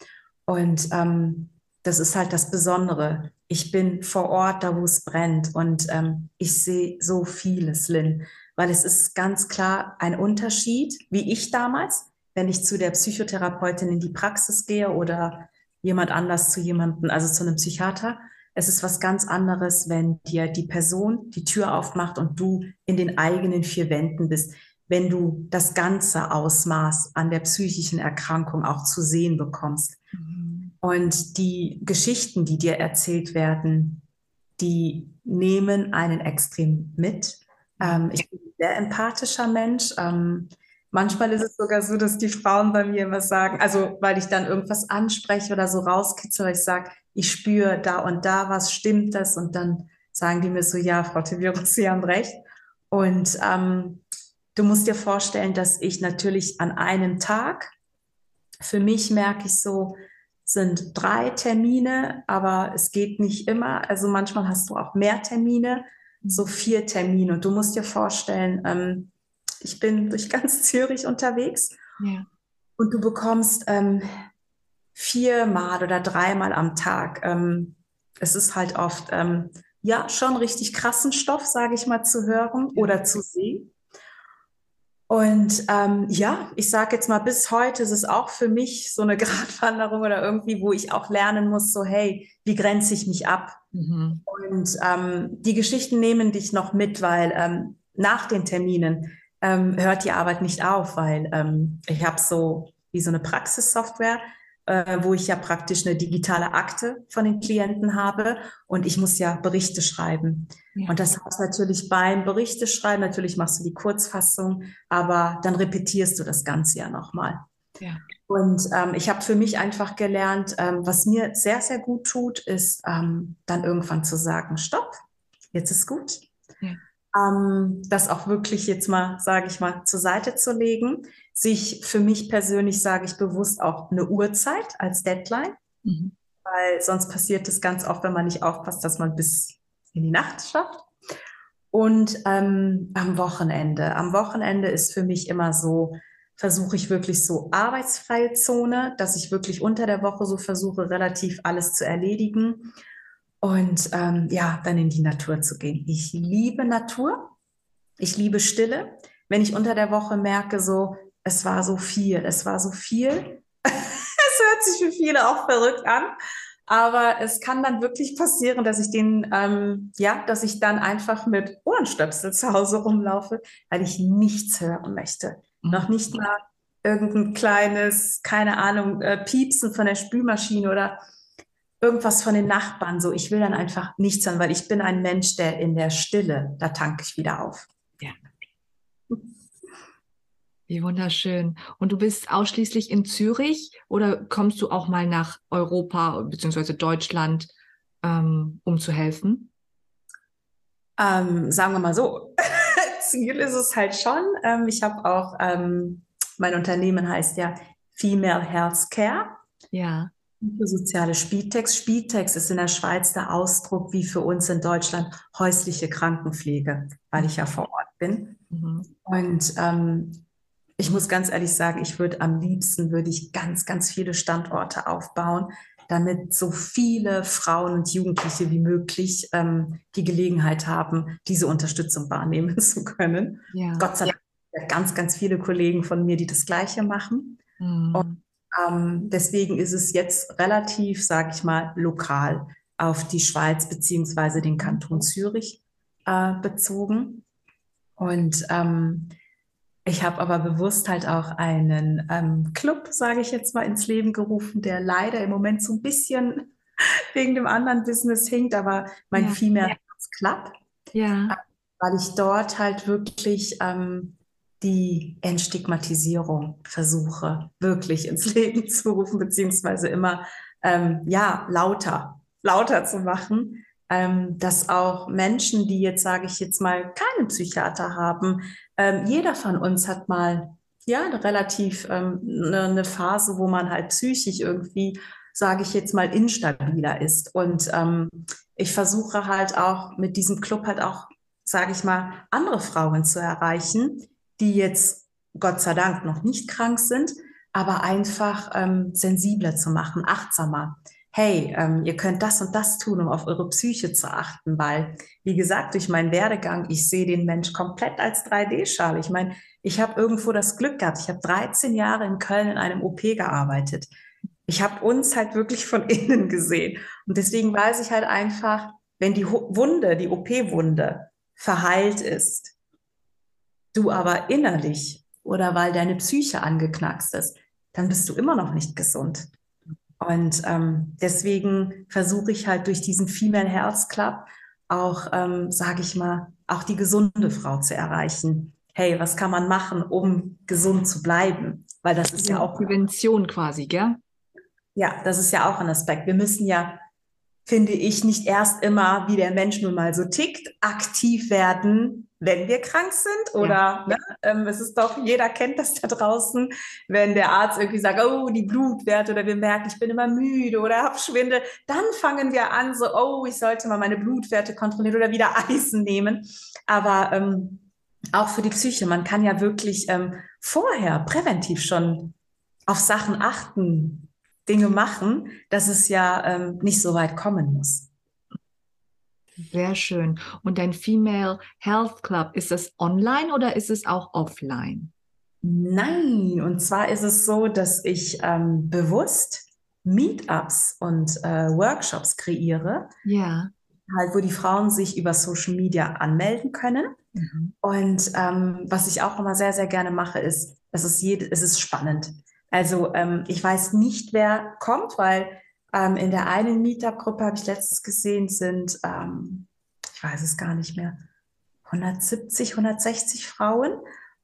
Und ähm, das ist halt das Besondere. Ich bin vor Ort, da wo es brennt und ähm, ich sehe so vieles, Lynn, weil es ist ganz klar ein Unterschied, wie ich damals, wenn ich zu der Psychotherapeutin in die Praxis gehe oder jemand anders zu jemandem, also zu einem Psychiater. Es ist was ganz anderes, wenn dir die Person die Tür aufmacht und du in den eigenen vier Wänden bist, wenn du das ganze Ausmaß an der psychischen Erkrankung auch zu sehen bekommst. Mhm. Und die Geschichten, die dir erzählt werden, die nehmen einen extrem mit. Ähm, ich bin ein sehr empathischer Mensch. Ähm, manchmal ist es sogar so, dass die Frauen bei mir immer sagen, also weil ich dann irgendwas anspreche oder so rauskitzel, ich sage, ich spüre da und da was, stimmt das? Und dann sagen die mir so, ja, Frau Tivirus, Sie haben recht. Und ähm, du musst dir vorstellen, dass ich natürlich an einem Tag, für mich merke ich so, sind drei Termine, aber es geht nicht immer. Also manchmal hast du auch mehr Termine, so vier Termine. Und du musst dir vorstellen, ähm, ich bin durch ganz Zürich unterwegs ja. und du bekommst ähm, viermal oder dreimal am Tag. Ähm, es ist halt oft, ähm, ja, schon richtig krassen Stoff, sage ich mal, zu hören oder zu sehen. Und ähm, ja, ich sage jetzt mal, bis heute ist es auch für mich so eine Gratwanderung oder irgendwie, wo ich auch lernen muss, so hey, wie grenze ich mich ab? Mhm. Und ähm, die Geschichten nehmen dich noch mit, weil ähm, nach den Terminen ähm, hört die Arbeit nicht auf, weil ähm, ich habe so wie so eine Praxissoftware, äh, wo ich ja praktisch eine digitale Akte von den Klienten habe und ich muss ja Berichte schreiben. Ja. Und das heißt natürlich beim Berichte schreiben, natürlich machst du die Kurzfassung, aber dann repetierst du das Ganze ja nochmal. Ja. Und ähm, ich habe für mich einfach gelernt, ähm, was mir sehr, sehr gut tut, ist ähm, dann irgendwann zu sagen, stopp, jetzt ist gut. Ähm, das auch wirklich jetzt mal, sage ich mal, zur Seite zu legen sich für mich persönlich, sage ich bewusst, auch eine Uhrzeit als Deadline, mhm. weil sonst passiert es ganz oft, wenn man nicht aufpasst, dass man bis in die Nacht schafft. Und ähm, am Wochenende. Am Wochenende ist für mich immer so, versuche ich wirklich so arbeitsfreie Zone, dass ich wirklich unter der Woche so versuche, relativ alles zu erledigen. Und ähm, ja, dann in die Natur zu gehen. Ich liebe Natur, ich liebe Stille. Wenn ich unter der Woche merke, so, es war so viel, es war so viel. es hört sich für viele auch verrückt an, aber es kann dann wirklich passieren, dass ich den, ähm, ja, dass ich dann einfach mit Ohrenstöpsel zu Hause rumlaufe, weil ich nichts hören möchte. Mhm. Noch nicht mal irgendein kleines, keine Ahnung, äh, Piepsen von der Spülmaschine oder irgendwas von den Nachbarn. So, ich will dann einfach nichts hören, weil ich bin ein Mensch, der in der Stille, da tanke ich wieder auf. Ja. Wie wunderschön. Und du bist ausschließlich in Zürich oder kommst du auch mal nach Europa bzw. Deutschland, ähm, um zu helfen? Ähm, sagen wir mal so. Ziel ist es halt schon. Ähm, ich habe auch, ähm, mein Unternehmen heißt ja Female Health Care. Ja. Soziale Spitex. Spitex ist in der Schweiz der Ausdruck wie für uns in Deutschland häusliche Krankenpflege, weil ich ja vor Ort bin. Mhm. Und ähm, ich muss ganz ehrlich sagen, ich würde am liebsten würde ich ganz, ganz viele Standorte aufbauen, damit so viele Frauen und Jugendliche wie möglich ähm, die Gelegenheit haben, diese Unterstützung wahrnehmen zu können. Ja. Gott sei Dank ganz, ganz viele Kollegen von mir, die das Gleiche machen. Mhm. Und ähm, deswegen ist es jetzt relativ, sage ich mal, lokal auf die Schweiz beziehungsweise den Kanton Zürich äh, bezogen. Und ähm, ich habe aber bewusst halt auch einen ähm, Club, sage ich jetzt mal, ins Leben gerufen, der leider im Moment so ein bisschen wegen dem anderen Business hinkt, aber mein ja. Female Club. Ja. Äh, weil ich dort halt wirklich ähm, die Entstigmatisierung versuche, wirklich ins Leben zu rufen, beziehungsweise immer ähm, ja lauter, lauter zu machen, ähm, dass auch Menschen, die jetzt, sage ich jetzt mal, keinen Psychiater haben, ähm, jeder von uns hat mal ja eine relativ ähm, eine, eine, Phase, wo man halt psychisch irgendwie, sage ich jetzt mal, instabiler ist. Und ähm, ich versuche halt auch mit diesem Club halt auch, sage ich mal, andere Frauen zu erreichen, die jetzt Gott sei Dank noch nicht krank sind, aber einfach ähm, sensibler zu machen, achtsamer. Hey, ähm, ihr könnt das und das tun, um auf eure Psyche zu achten, weil, wie gesagt, durch meinen Werdegang, ich sehe den Mensch komplett als 3D-Schale. Ich meine, ich habe irgendwo das Glück gehabt. Ich habe 13 Jahre in Köln in einem OP gearbeitet. Ich habe uns halt wirklich von innen gesehen. Und deswegen weiß ich halt einfach, wenn die Wunde, die OP-Wunde verheilt ist, du aber innerlich oder weil deine Psyche angeknackst ist, dann bist du immer noch nicht gesund. Und ähm, deswegen versuche ich halt durch diesen Female Health Club auch, ähm, sage ich mal, auch die gesunde Frau zu erreichen. Hey, was kann man machen, um gesund zu bleiben? Weil das ist ja, ja auch Prävention quasi, gell? Ja, das ist ja auch ein Aspekt. Wir müssen ja finde ich, nicht erst immer, wie der Mensch nun mal so tickt, aktiv werden, wenn wir krank sind. Oder ja. ne, ähm, es ist doch, jeder kennt das da draußen, wenn der Arzt irgendwie sagt, oh, die Blutwerte oder wir merken, ich bin immer müde oder habe Schwindel, dann fangen wir an, so, oh, ich sollte mal meine Blutwerte kontrollieren oder wieder Eisen nehmen. Aber ähm, auch für die Psyche, man kann ja wirklich ähm, vorher präventiv schon auf Sachen achten, Dinge machen, dass es ja ähm, nicht so weit kommen muss. Sehr schön. Und dein Female Health Club, ist das online oder ist es auch offline? Nein, und zwar ist es so, dass ich ähm, bewusst Meetups und äh, Workshops kreiere. Ja. Halt, wo die Frauen sich über Social Media anmelden können. Mhm. Und ähm, was ich auch immer sehr, sehr gerne mache, ist, es ist, jede, es ist spannend. Also ähm, ich weiß nicht, wer kommt, weil ähm, in der einen Meetup-Gruppe habe ich letztens gesehen, sind, ähm, ich weiß es gar nicht mehr, 170, 160 Frauen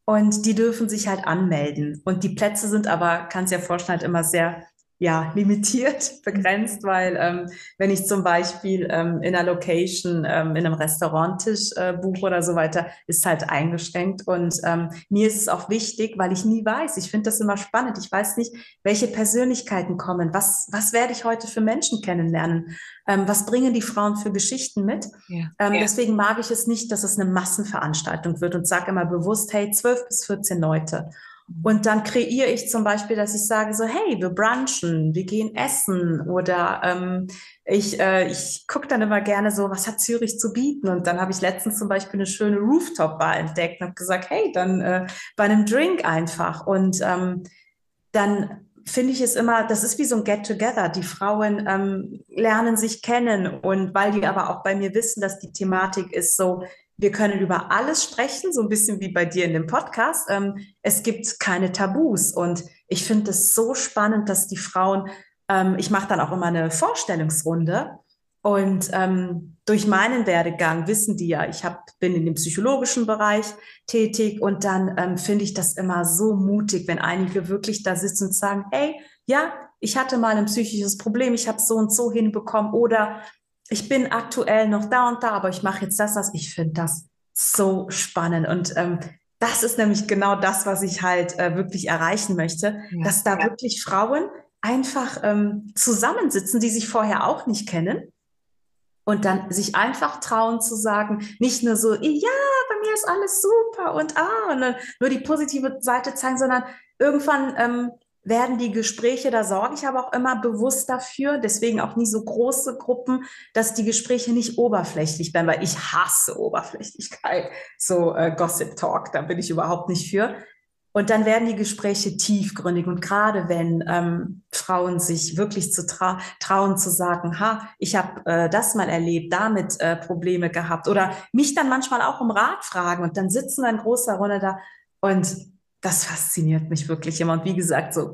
und die dürfen sich halt anmelden. Und die Plätze sind aber, kannst dir ja vorstellen, halt immer sehr ja, limitiert, begrenzt, weil ähm, wenn ich zum Beispiel ähm, in einer Location, ähm, in einem Restauranttisch äh, buche oder so weiter, ist halt eingeschränkt. Und ähm, mir ist es auch wichtig, weil ich nie weiß, ich finde das immer spannend, ich weiß nicht, welche Persönlichkeiten kommen, was, was werde ich heute für Menschen kennenlernen, ähm, was bringen die Frauen für Geschichten mit. Ja. Ähm, ja. Deswegen mag ich es nicht, dass es eine Massenveranstaltung wird und sage immer bewusst, hey, zwölf bis 14 Leute. Und dann kreiere ich zum Beispiel, dass ich sage so, hey, wir brunchen, wir gehen essen oder ähm, ich, äh, ich gucke dann immer gerne so, was hat Zürich zu bieten? Und dann habe ich letztens zum Beispiel eine schöne Rooftop-Bar entdeckt und habe gesagt, hey, dann äh, bei einem Drink einfach. Und ähm, dann finde ich es immer, das ist wie so ein Get-Together. Die Frauen ähm, lernen sich kennen und weil die aber auch bei mir wissen, dass die Thematik ist so, wir können über alles sprechen, so ein bisschen wie bei dir in dem Podcast. Ähm, es gibt keine Tabus. Und ich finde es so spannend, dass die Frauen, ähm, ich mache dann auch immer eine Vorstellungsrunde. Und ähm, durch meinen Werdegang wissen die ja, ich hab, bin in dem psychologischen Bereich tätig und dann ähm, finde ich das immer so mutig, wenn einige wirklich da sitzen und sagen, hey, ja, ich hatte mal ein psychisches Problem, ich habe so und so hinbekommen oder ich bin aktuell noch da und da, aber ich mache jetzt das, das. Ich finde das so spannend. Und ähm, das ist nämlich genau das, was ich halt äh, wirklich erreichen möchte, ja. dass da wirklich Frauen einfach ähm, zusammensitzen, die sich vorher auch nicht kennen und dann sich einfach trauen zu sagen, nicht nur so, ja, bei mir ist alles super und ah, und dann nur die positive Seite zeigen, sondern irgendwann ähm, werden die Gespräche, da sorge ich aber auch immer bewusst dafür, deswegen auch nie so große Gruppen, dass die Gespräche nicht oberflächlich werden, weil ich hasse Oberflächlichkeit, so äh, Gossip Talk, da bin ich überhaupt nicht für. Und dann werden die Gespräche tiefgründig. Und gerade wenn ähm, Frauen sich wirklich zu tra trauen zu sagen, ha, ich habe äh, das mal erlebt, damit äh, Probleme gehabt oder mich dann manchmal auch um Rat fragen und dann sitzen wir in großer Runde da und das fasziniert mich wirklich immer. Und wie gesagt, so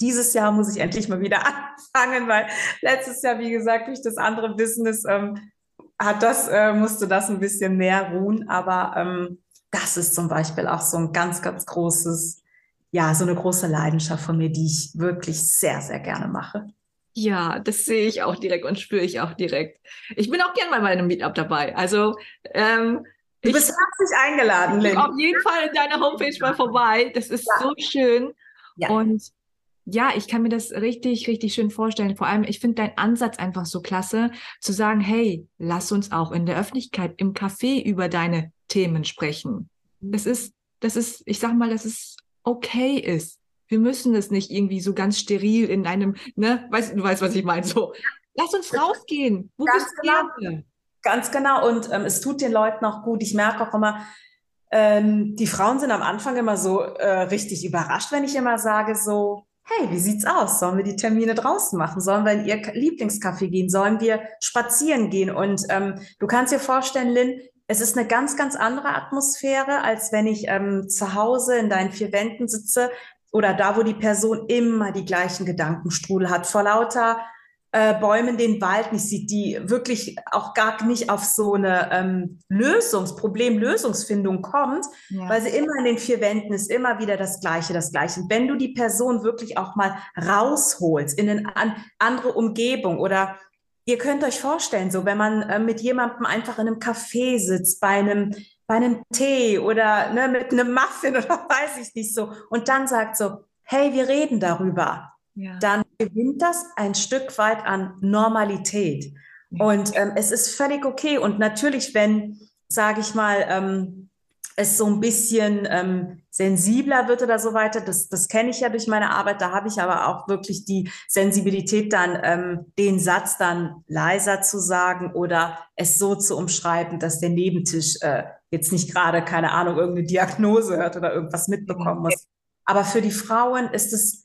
dieses Jahr muss ich endlich mal wieder anfangen, weil letztes Jahr, wie gesagt, durch das andere Business ähm, hat das, äh, musste das ein bisschen mehr ruhen. Aber ähm, das ist zum Beispiel auch so ein ganz, ganz großes, ja, so eine große Leidenschaft von mir, die ich wirklich sehr, sehr gerne mache. Ja, das sehe ich auch direkt und spüre ich auch direkt. Ich bin auch gern bei meinem Meetup dabei. Also ähm, Du bist herzlich eingeladen, Lynn. Auf jeden Fall in deiner Homepage mal vorbei. Das ist ja. so schön. Ja. Und ja, ich kann mir das richtig, richtig schön vorstellen. Vor allem, ich finde deinen Ansatz einfach so klasse, zu sagen, hey, lass uns auch in der Öffentlichkeit, im Café über deine Themen sprechen. Das ist, das ist, ich sag mal, dass es okay ist. Wir müssen es nicht irgendwie so ganz steril in einem, ne, weißt du, weißt, was ich meine, so. Lass uns rausgehen. Wo Ganz bist du genau. Ganz genau. Und ähm, es tut den Leuten auch gut. Ich merke auch immer, ähm, die Frauen sind am Anfang immer so äh, richtig überrascht, wenn ich immer sage so, hey, wie sieht's aus? Sollen wir die Termine draußen machen? Sollen wir in ihr Lieblingscafé gehen? Sollen wir spazieren gehen? Und ähm, du kannst dir vorstellen, Lynn, es ist eine ganz, ganz andere Atmosphäre, als wenn ich ähm, zu Hause in deinen vier Wänden sitze oder da, wo die Person immer die gleichen Gedankenstrudel hat, vor lauter äh, Bäumen den Wald nicht sieht, die wirklich auch gar nicht auf so eine ähm, Lösungs-, Problemlösungsfindung kommt, ja. weil sie immer in den vier Wänden ist, immer wieder das Gleiche, das Gleiche. Und wenn du die Person wirklich auch mal rausholst in eine an, andere Umgebung oder ihr könnt euch vorstellen, so wenn man äh, mit jemandem einfach in einem Café sitzt, bei einem bei einem Tee oder ne, mit einem Muffin oder weiß ich nicht so und dann sagt so, hey, wir reden darüber ja. dann gewinnt das ein Stück weit an Normalität. Und ähm, es ist völlig okay. Und natürlich, wenn, sage ich mal, ähm, es so ein bisschen ähm, sensibler wird oder so weiter, das, das kenne ich ja durch meine Arbeit, da habe ich aber auch wirklich die Sensibilität dann, ähm, den Satz dann leiser zu sagen oder es so zu umschreiben, dass der Nebentisch äh, jetzt nicht gerade, keine Ahnung, irgendeine Diagnose hört oder irgendwas mitbekommen muss. Aber für die Frauen ist es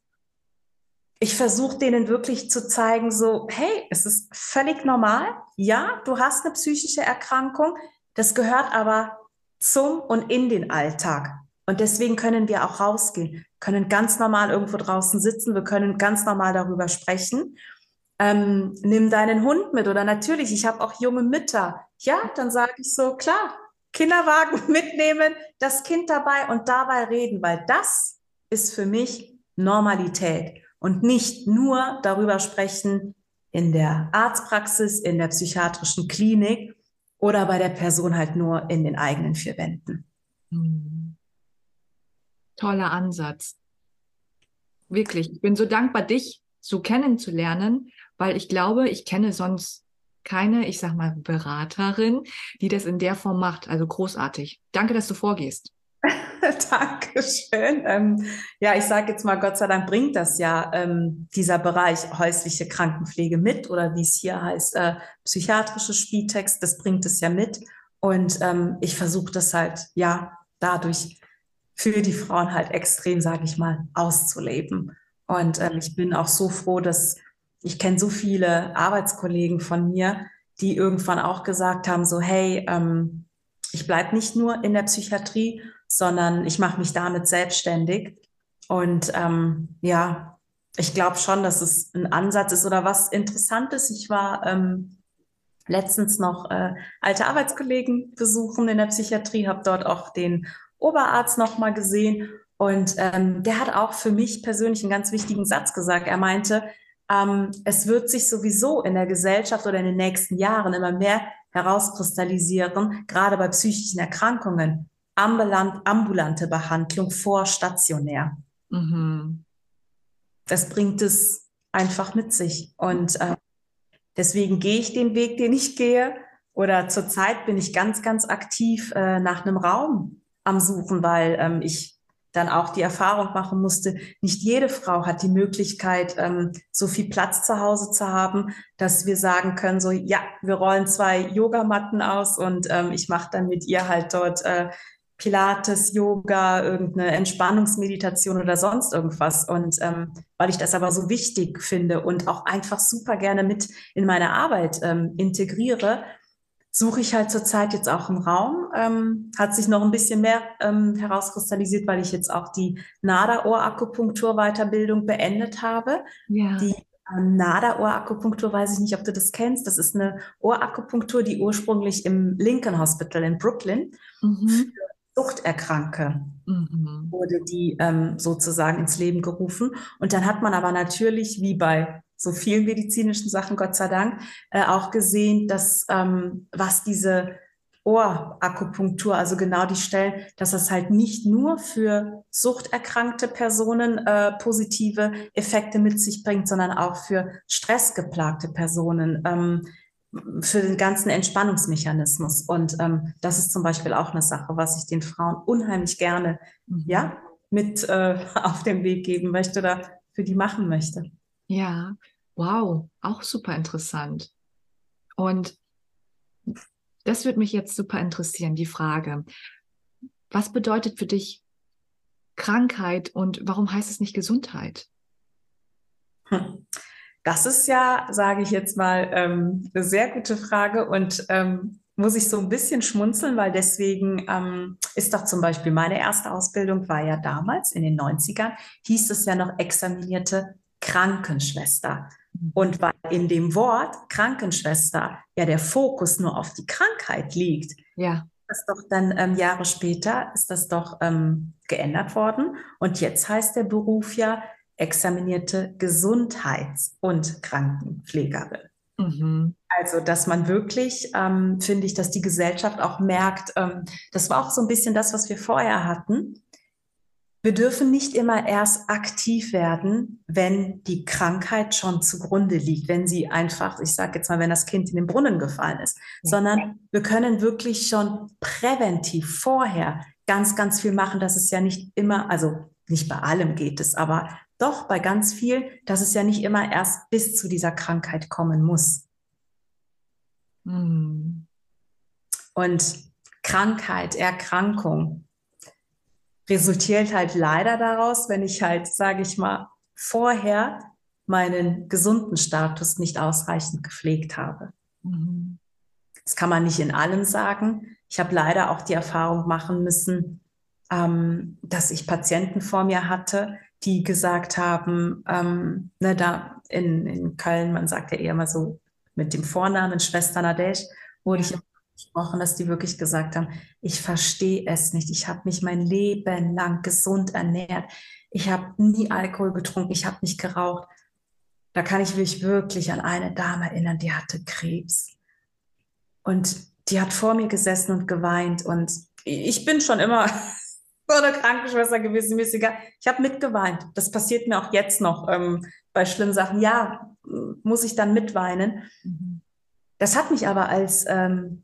ich versuche denen wirklich zu zeigen, so, hey, es ist völlig normal. Ja, du hast eine psychische Erkrankung. Das gehört aber zum und in den Alltag. Und deswegen können wir auch rausgehen, können ganz normal irgendwo draußen sitzen, wir können ganz normal darüber sprechen. Ähm, nimm deinen Hund mit oder natürlich, ich habe auch junge Mütter. Ja, dann sage ich so, klar, Kinderwagen mitnehmen, das Kind dabei und dabei reden, weil das ist für mich Normalität und nicht nur darüber sprechen in der Arztpraxis, in der psychiatrischen Klinik oder bei der Person halt nur in den eigenen vier Wänden. Hm. Toller Ansatz. Wirklich. Ich bin so dankbar, dich so kennenzulernen, weil ich glaube, ich kenne sonst keine, ich sag mal, Beraterin, die das in der Form macht. Also großartig. Danke, dass du vorgehst. Dankeschön. Ähm, ja, ich sage jetzt mal, Gott sei Dank bringt das ja ähm, dieser Bereich häusliche Krankenpflege mit oder wie es hier heißt, äh, psychiatrische Spieltext, das bringt es ja mit. Und ähm, ich versuche das halt, ja, dadurch für die Frauen halt extrem, sage ich mal, auszuleben. Und ähm, ich bin auch so froh, dass ich kenne so viele Arbeitskollegen von mir, die irgendwann auch gesagt haben, so, hey, ähm, ich bleibe nicht nur in der Psychiatrie, sondern ich mache mich damit selbstständig. Und ähm, ja, ich glaube schon, dass es ein Ansatz ist oder was Interessantes. Ich war ähm, letztens noch äh, alte Arbeitskollegen besuchen in der Psychiatrie, habe dort auch den Oberarzt noch mal gesehen und ähm, der hat auch für mich persönlich einen ganz wichtigen Satz gesagt. Er meinte, ähm, es wird sich sowieso in der Gesellschaft oder in den nächsten Jahren immer mehr herauskristallisieren, gerade bei psychischen Erkrankungen, ambulant, ambulante Behandlung vor stationär. Mhm. Das bringt es einfach mit sich. Und äh, deswegen gehe ich den Weg, den ich gehe. Oder zurzeit bin ich ganz, ganz aktiv äh, nach einem Raum am Suchen, weil ähm, ich dann auch die Erfahrung machen musste, nicht jede Frau hat die Möglichkeit, ähm, so viel Platz zu Hause zu haben, dass wir sagen können, so, ja, wir rollen zwei Yogamatten aus und ähm, ich mache dann mit ihr halt dort äh, Pilates, Yoga, irgendeine Entspannungsmeditation oder sonst irgendwas. Und ähm, weil ich das aber so wichtig finde und auch einfach super gerne mit in meine Arbeit ähm, integriere, suche ich halt zurzeit jetzt auch einen Raum. Ähm, hat sich noch ein bisschen mehr ähm, herauskristallisiert, weil ich jetzt auch die NADA-Ohrakupunktur-Weiterbildung beendet habe. Ja. Die ähm, NADA-Ohrakupunktur, weiß ich nicht, ob du das kennst. Das ist eine Ohrakupunktur, die ursprünglich im Lincoln Hospital in Brooklyn mhm. Suchterkranke mhm. wurde die ähm, sozusagen ins Leben gerufen. Und dann hat man aber natürlich, wie bei so vielen medizinischen Sachen, Gott sei Dank, äh, auch gesehen, dass ähm, was diese Ohrakupunktur, also genau die Stellen, dass das halt nicht nur für suchterkrankte Personen äh, positive Effekte mit sich bringt, sondern auch für stressgeplagte Personen. Ähm, für den ganzen Entspannungsmechanismus. Und ähm, das ist zum Beispiel auch eine Sache, was ich den Frauen unheimlich gerne mhm. ja, mit äh, auf den Weg geben möchte oder für die machen möchte. Ja, wow, auch super interessant. Und das würde mich jetzt super interessieren, die Frage. Was bedeutet für dich Krankheit und warum heißt es nicht Gesundheit? Hm. Das ist ja, sage ich jetzt mal, ähm, eine sehr gute Frage und ähm, muss ich so ein bisschen schmunzeln, weil deswegen ähm, ist doch zum Beispiel meine erste Ausbildung war ja damals in den 90ern, hieß es ja noch examinierte Krankenschwester. Und weil in dem Wort Krankenschwester ja der Fokus nur auf die Krankheit liegt, ja. das doch dann ähm, Jahre später ist das doch ähm, geändert worden. Und jetzt heißt der Beruf ja examinierte Gesundheits- und Krankenpflegerin. Mhm. Also, dass man wirklich, ähm, finde ich, dass die Gesellschaft auch merkt, ähm, das war auch so ein bisschen das, was wir vorher hatten, wir dürfen nicht immer erst aktiv werden, wenn die Krankheit schon zugrunde liegt, wenn sie einfach, ich sage jetzt mal, wenn das Kind in den Brunnen gefallen ist, ja. sondern wir können wirklich schon präventiv vorher ganz, ganz viel machen, dass es ja nicht immer, also nicht bei allem geht es, aber doch bei ganz viel, dass es ja nicht immer erst bis zu dieser Krankheit kommen muss. Hm. Und Krankheit, Erkrankung, resultiert halt leider daraus, wenn ich halt, sage ich mal, vorher meinen gesunden Status nicht ausreichend gepflegt habe. Mhm. Das kann man nicht in allem sagen. Ich habe leider auch die Erfahrung machen müssen, ähm, dass ich Patienten vor mir hatte, die gesagt haben, ähm, ne, da in, in Köln, man sagt ja eher mal so mit dem Vornamen Schwester Nadesh, wurde ich gesprochen, dass die wirklich gesagt haben, ich verstehe es nicht. Ich habe mich mein Leben lang gesund ernährt. Ich habe nie Alkohol getrunken. Ich habe nicht geraucht. Da kann ich mich wirklich an eine Dame erinnern, die hatte Krebs. Und die hat vor mir gesessen und geweint. Und ich bin schon immer eine Krankenschwester gewesen, mir ist egal. Ich habe mitgeweint. Das passiert mir auch jetzt noch ähm, bei schlimmen Sachen. Ja, muss ich dann mitweinen. Mhm. Das hat mich aber als ähm,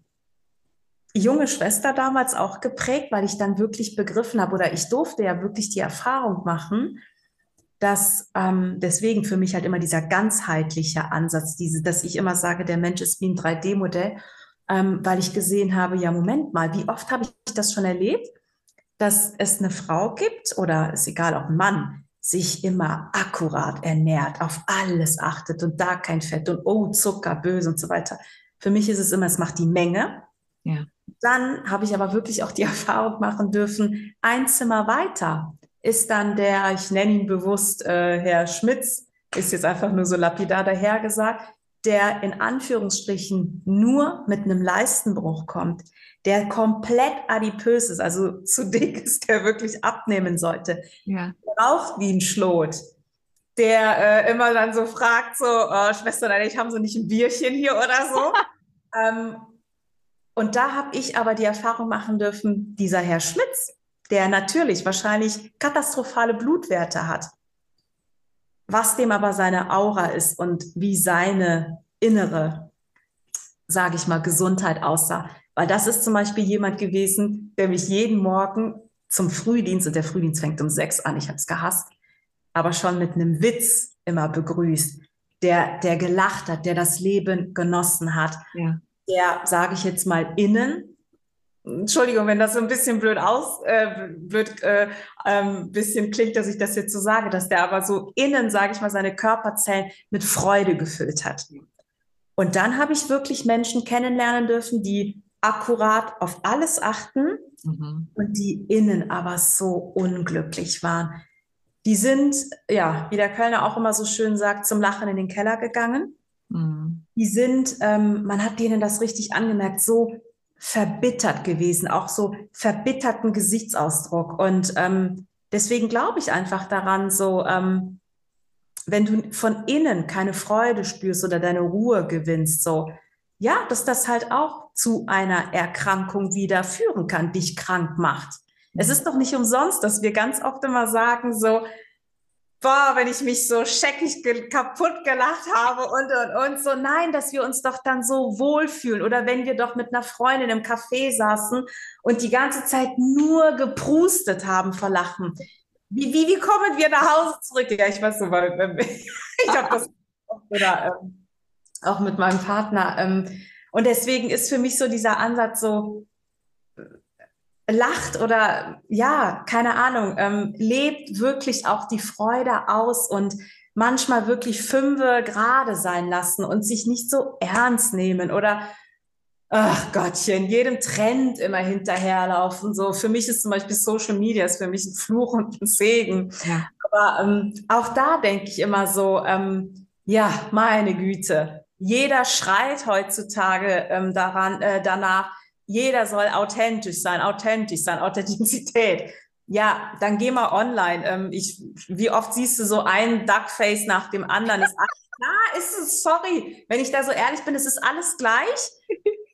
junge Schwester damals auch geprägt, weil ich dann wirklich begriffen habe oder ich durfte ja wirklich die Erfahrung machen, dass ähm, deswegen für mich halt immer dieser ganzheitliche Ansatz, diese, dass ich immer sage, der Mensch ist wie ein 3D-Modell, ähm, weil ich gesehen habe, ja, Moment mal, wie oft habe ich das schon erlebt, dass es eine Frau gibt oder ist egal, auch ein Mann, sich immer akkurat ernährt, auf alles achtet und da kein Fett und oh, Zucker, böse und so weiter. Für mich ist es immer, es macht die Menge. Ja. Dann habe ich aber wirklich auch die Erfahrung machen dürfen, ein Zimmer weiter ist dann der, ich nenne ihn bewusst äh, Herr Schmitz, ist jetzt einfach nur so lapidar dahergesagt, der in Anführungsstrichen nur mit einem Leistenbruch kommt, der komplett adipös ist, also zu dick ist, der wirklich abnehmen sollte, ja. raucht wie ein Schlot, der äh, immer dann so fragt, so, oh, Schwester, ich haben Sie nicht ein Bierchen hier oder so. ähm, und da habe ich aber die Erfahrung machen dürfen, dieser Herr Schmitz, der natürlich wahrscheinlich katastrophale Blutwerte hat, was dem aber seine Aura ist und wie seine innere, sage ich mal, Gesundheit aussah. Weil das ist zum Beispiel jemand gewesen, der mich jeden Morgen zum Frühdienst, und der Frühdienst fängt um sechs an, ich habe es gehasst, aber schon mit einem Witz immer begrüßt, der, der gelacht hat, der das Leben genossen hat, ja. der, sage ich jetzt mal, innen Entschuldigung, wenn das so ein bisschen blöd aus, äh, blöd, äh, ähm, bisschen klingt, dass ich das jetzt so sage, dass der aber so innen, sage ich mal, seine Körperzellen mit Freude gefüllt hat. Und dann habe ich wirklich Menschen kennenlernen dürfen, die akkurat auf alles achten mhm. und die innen aber so unglücklich waren. Die sind, ja, wie der Kölner auch immer so schön sagt, zum Lachen in den Keller gegangen. Mhm. Die sind, ähm, man hat denen das richtig angemerkt, so verbittert gewesen, auch so verbitterten Gesichtsausdruck. Und ähm, deswegen glaube ich einfach daran, so, ähm, wenn du von innen keine Freude spürst oder deine Ruhe gewinnst, so, ja, dass das halt auch zu einer Erkrankung wieder führen kann, dich krank macht. Es ist doch nicht umsonst, dass wir ganz oft immer sagen, so, boah, wenn ich mich so scheckig ge kaputt gelacht habe und, und, und so. Nein, dass wir uns doch dann so wohlfühlen. Oder wenn wir doch mit einer Freundin im Café saßen und die ganze Zeit nur geprustet haben vor Lachen. Wie, wie, wie kommen wir nach Hause zurück? Ja, ich weiß so, weil ich habe das oder, ähm, auch mit meinem Partner. Ähm, und deswegen ist für mich so dieser Ansatz so, lacht oder ja, keine Ahnung, ähm, lebt wirklich auch die Freude aus und manchmal wirklich fünfe gerade sein lassen und sich nicht so ernst nehmen oder ach Gottchen, jedem Trend immer hinterherlaufen. So für mich ist zum Beispiel Social Media ist für mich ein Fluch und ein Segen. Ja. Aber ähm, auch da denke ich immer so, ähm, ja, meine Güte, jeder schreit heutzutage ähm, daran, äh, danach, jeder soll authentisch sein, authentisch sein, Authentizität. Ja, dann geh mal online. Ähm, ich, wie oft siehst du so ein Duckface nach dem anderen? Ist alles, na, ist es, sorry, wenn ich da so ehrlich bin, es ist alles gleich.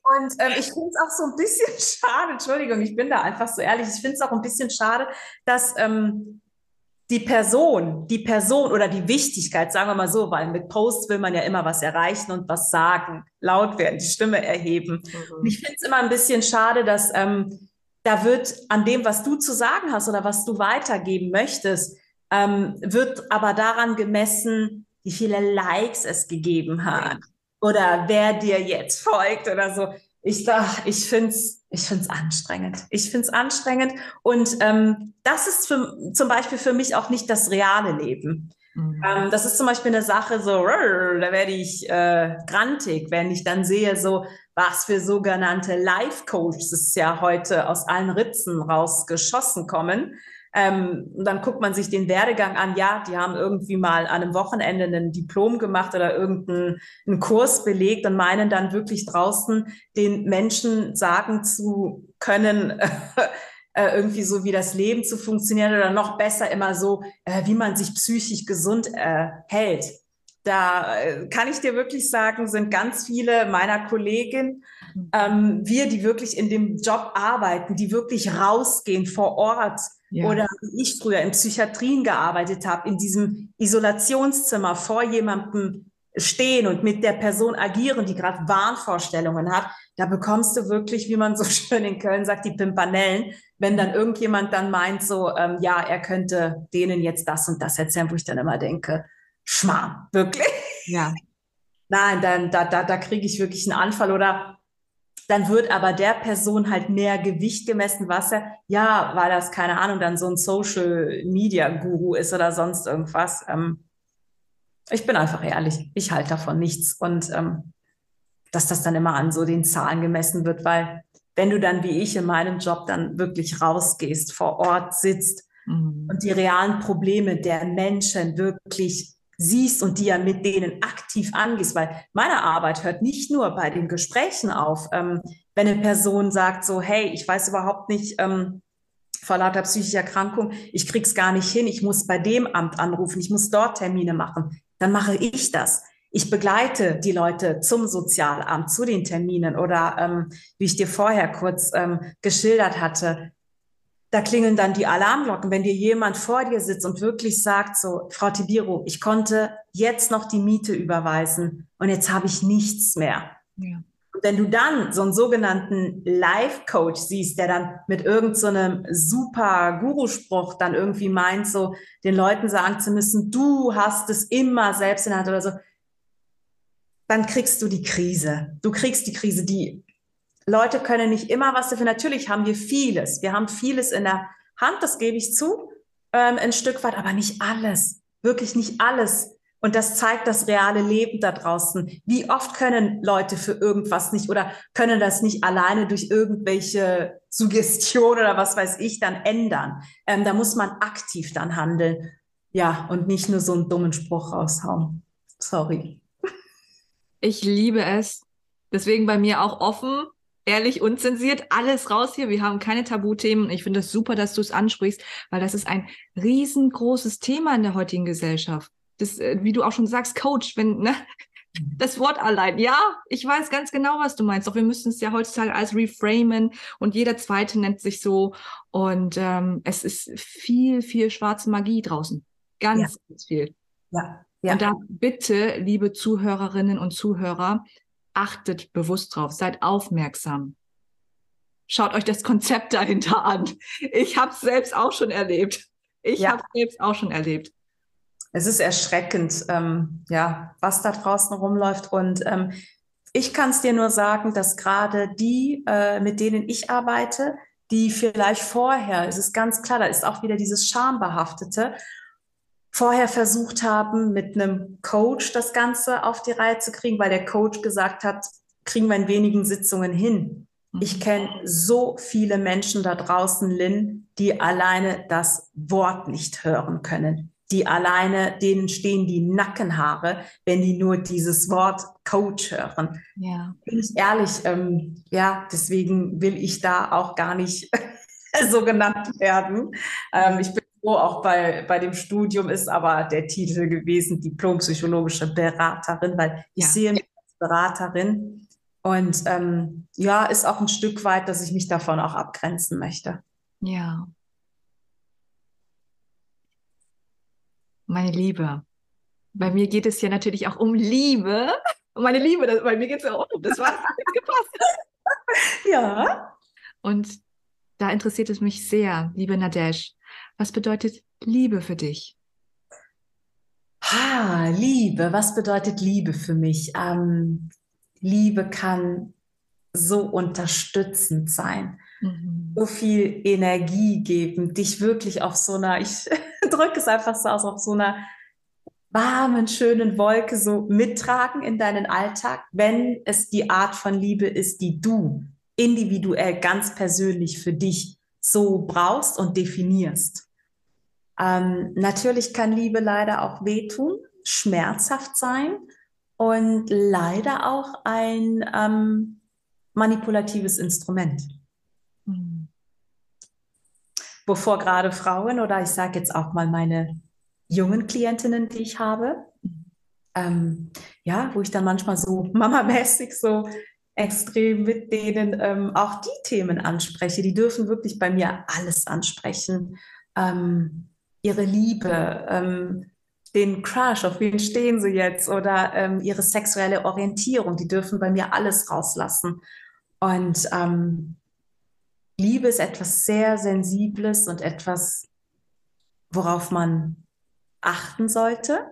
Und ähm, ich finde es auch so ein bisschen schade, Entschuldigung, ich bin da einfach so ehrlich, ich finde es auch ein bisschen schade, dass ähm, die Person, die Person oder die Wichtigkeit, sagen wir mal so, weil mit Posts will man ja immer was erreichen und was sagen, laut werden, die Stimme erheben. Mhm. Und ich finde es immer ein bisschen schade, dass ähm, da wird an dem, was du zu sagen hast oder was du weitergeben möchtest, ähm, wird aber daran gemessen, wie viele Likes es gegeben hat oder wer dir jetzt folgt oder so. Ich, ich finde es ich finde es anstrengend. Ich finde es anstrengend. Und ähm, das ist für, zum Beispiel für mich auch nicht das reale Leben. Mhm. Ähm, das ist zum Beispiel eine Sache, so, da werde ich äh, grantig, wenn ich dann sehe, so, was für sogenannte Life-Coaches ja heute aus allen Ritzen rausgeschossen kommen. Ähm, und dann guckt man sich den Werdegang an. Ja, die haben irgendwie mal an einem Wochenende ein Diplom gemacht oder irgendeinen Kurs belegt und meinen dann wirklich draußen den Menschen sagen zu können, äh, irgendwie so wie das Leben zu funktionieren oder noch besser immer so, äh, wie man sich psychisch gesund äh, hält. Da äh, kann ich dir wirklich sagen, sind ganz viele meiner Kolleginnen, ähm, wir, die wirklich in dem Job arbeiten, die wirklich rausgehen vor Ort, ja. Oder wie ich früher in Psychiatrien gearbeitet habe, in diesem Isolationszimmer vor jemandem stehen und mit der Person agieren, die gerade Wahnvorstellungen hat, da bekommst du wirklich, wie man so schön in Köln sagt, die Pimpanellen, wenn dann irgendjemand dann meint, so, ähm, ja, er könnte denen jetzt das und das erzählen, wo ich dann immer denke, Schmarrn, wirklich? Ja. Nein, dann, da, da, da kriege ich wirklich einen Anfall oder dann wird aber der Person halt mehr Gewicht gemessen, was er, ja, weil das, keine Ahnung, dann so ein Social Media Guru ist oder sonst irgendwas. Ähm, ich bin einfach ehrlich, ich halte davon nichts. Und ähm, dass das dann immer an so den Zahlen gemessen wird, weil wenn du dann wie ich in meinem Job dann wirklich rausgehst, vor Ort sitzt mhm. und die realen Probleme der Menschen wirklich siehst und die ja mit denen aktiv angehst, weil meine Arbeit hört nicht nur bei den Gesprächen auf. Ähm, wenn eine Person sagt so, hey, ich weiß überhaupt nicht, ähm, vor lauter psychischer Erkrankung, ich krieg's gar nicht hin, ich muss bei dem Amt anrufen, ich muss dort Termine machen dann mache ich das. Ich begleite die Leute zum Sozialamt, zu den Terminen oder ähm, wie ich dir vorher kurz ähm, geschildert hatte, da klingeln dann die Alarmglocken, wenn dir jemand vor dir sitzt und wirklich sagt, so, Frau Tibiro, ich konnte jetzt noch die Miete überweisen und jetzt habe ich nichts mehr. Ja. Und wenn du dann so einen sogenannten Life-Coach siehst, der dann mit irgendeinem so super Guru-Spruch dann irgendwie meint, so den Leuten sagen zu müssen, du hast es immer selbst in der Hand oder so, dann kriegst du die Krise. Du kriegst die Krise. Die Leute können nicht immer was dafür. Natürlich haben wir vieles. Wir haben vieles in der Hand, das gebe ich zu, ähm, ein Stück weit, aber nicht alles. Wirklich nicht alles. Und das zeigt das reale Leben da draußen. Wie oft können Leute für irgendwas nicht oder können das nicht alleine durch irgendwelche Suggestion oder was weiß ich dann ändern? Ähm, da muss man aktiv dann handeln. Ja, und nicht nur so einen dummen Spruch raushauen. Sorry. Ich liebe es. Deswegen bei mir auch offen, ehrlich, unzensiert, alles raus hier. Wir haben keine Tabuthemen. Ich finde es das super, dass du es ansprichst, weil das ist ein riesengroßes Thema in der heutigen Gesellschaft das, äh, wie du auch schon sagst, Coach, wenn, ne? Das Wort allein, ja, ich weiß ganz genau, was du meinst. Doch wir müssen es ja heutzutage als reframen und jeder zweite nennt sich so. Und ähm, es ist viel, viel schwarze Magie draußen. Ganz, ja. ganz viel. Ja. ja. Und da bitte, liebe Zuhörerinnen und Zuhörer, achtet bewusst drauf, seid aufmerksam. Schaut euch das Konzept dahinter an. Ich habe es selbst auch schon erlebt. Ich ja. habe es selbst auch schon erlebt es ist erschreckend, ähm, ja, was da draußen rumläuft. Und ähm, ich kann es dir nur sagen, dass gerade die, äh, mit denen ich arbeite, die vielleicht vorher, es ist ganz klar, da ist auch wieder dieses Schambehaftete, vorher versucht haben, mit einem Coach das Ganze auf die Reihe zu kriegen, weil der Coach gesagt hat, kriegen wir in wenigen Sitzungen hin. Ich mhm. kenne so viele Menschen da draußen, Lynn, die alleine das Wort nicht hören können die alleine, denen stehen die Nackenhaare, wenn die nur dieses Wort Coach hören. Ja. Bin ich ehrlich, ähm, ja, deswegen will ich da auch gar nicht so genannt werden. Ähm, ich bin froh, auch bei, bei dem Studium ist aber der Titel gewesen, Diplompsychologische Beraterin, weil ich ja. sehe mich als Beraterin und ähm, ja, ist auch ein Stück weit, dass ich mich davon auch abgrenzen möchte. Ja, meine Liebe. Bei mir geht es ja natürlich auch um Liebe. Und meine Liebe, das, bei mir geht es ja auch um das, was gepasst. Ja. Und da interessiert es mich sehr, liebe Nadesh. Was bedeutet Liebe für dich? Ha, Liebe. Was bedeutet Liebe für mich? Ähm, Liebe kann so unterstützend sein, mhm. so viel Energie geben, dich wirklich auf so einer, ich drücke es einfach so aus, auf so einer warmen, schönen Wolke so mittragen in deinen Alltag, wenn es die Art von Liebe ist, die du individuell ganz persönlich für dich so brauchst und definierst. Ähm, natürlich kann Liebe leider auch wehtun, schmerzhaft sein und leider auch ein ähm, manipulatives Instrument. Mhm. Wovor gerade Frauen oder ich sage jetzt auch mal meine jungen Klientinnen, die ich habe, ähm, ja, wo ich dann manchmal so mamamäßig so extrem mit denen ähm, auch die Themen anspreche. Die dürfen wirklich bei mir alles ansprechen. Ähm, ihre Liebe, ähm, den Crush, auf wen stehen sie jetzt oder ähm, ihre sexuelle Orientierung, die dürfen bei mir alles rauslassen. Und ähm, Liebe ist etwas sehr Sensibles und etwas, worauf man achten sollte,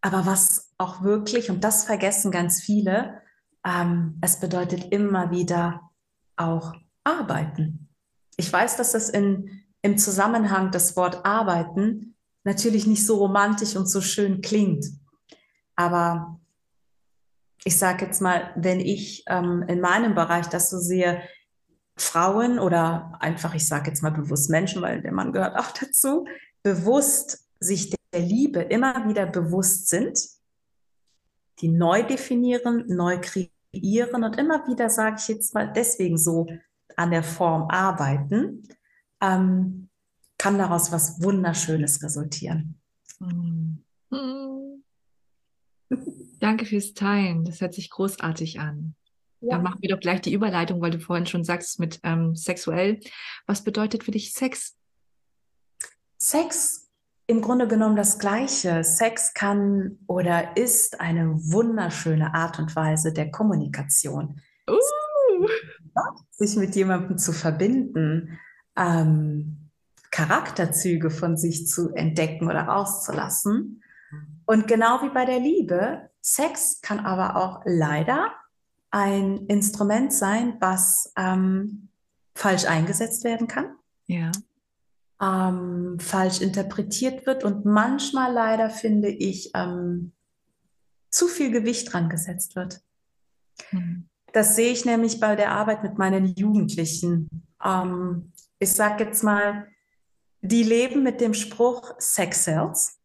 aber was auch wirklich, und das vergessen ganz viele, ähm, es bedeutet immer wieder auch arbeiten. Ich weiß, dass das in, im Zusammenhang das Wort arbeiten natürlich nicht so romantisch und so schön klingt. Aber ich sage jetzt mal, wenn ich ähm, in meinem Bereich das so sehe, Frauen oder einfach, ich sage jetzt mal bewusst Menschen, weil der Mann gehört auch dazu, bewusst sich der Liebe immer wieder bewusst sind, die neu definieren, neu kreieren und immer wieder, sage ich jetzt mal, deswegen so an der Form arbeiten, ähm, kann daraus was Wunderschönes resultieren. Mhm. Danke fürs Teilen. Das hört sich großartig an. Ja. Dann machen wir doch gleich die Überleitung, weil du vorhin schon sagst mit ähm, sexuell. Was bedeutet für dich Sex? Sex im Grunde genommen das Gleiche. Sex kann oder ist eine wunderschöne Art und Weise der Kommunikation. Uh. Sich mit jemandem zu verbinden, ähm, Charakterzüge von sich zu entdecken oder rauszulassen. Und genau wie bei der Liebe, Sex kann aber auch leider ein Instrument sein, was ähm, falsch eingesetzt werden kann. Ja ähm, falsch interpretiert wird und manchmal leider, finde ich, ähm, zu viel Gewicht dran gesetzt wird. Mhm. Das sehe ich nämlich bei der Arbeit mit meinen Jugendlichen. Ähm, ich sage jetzt mal, die leben mit dem Spruch Sex Cells,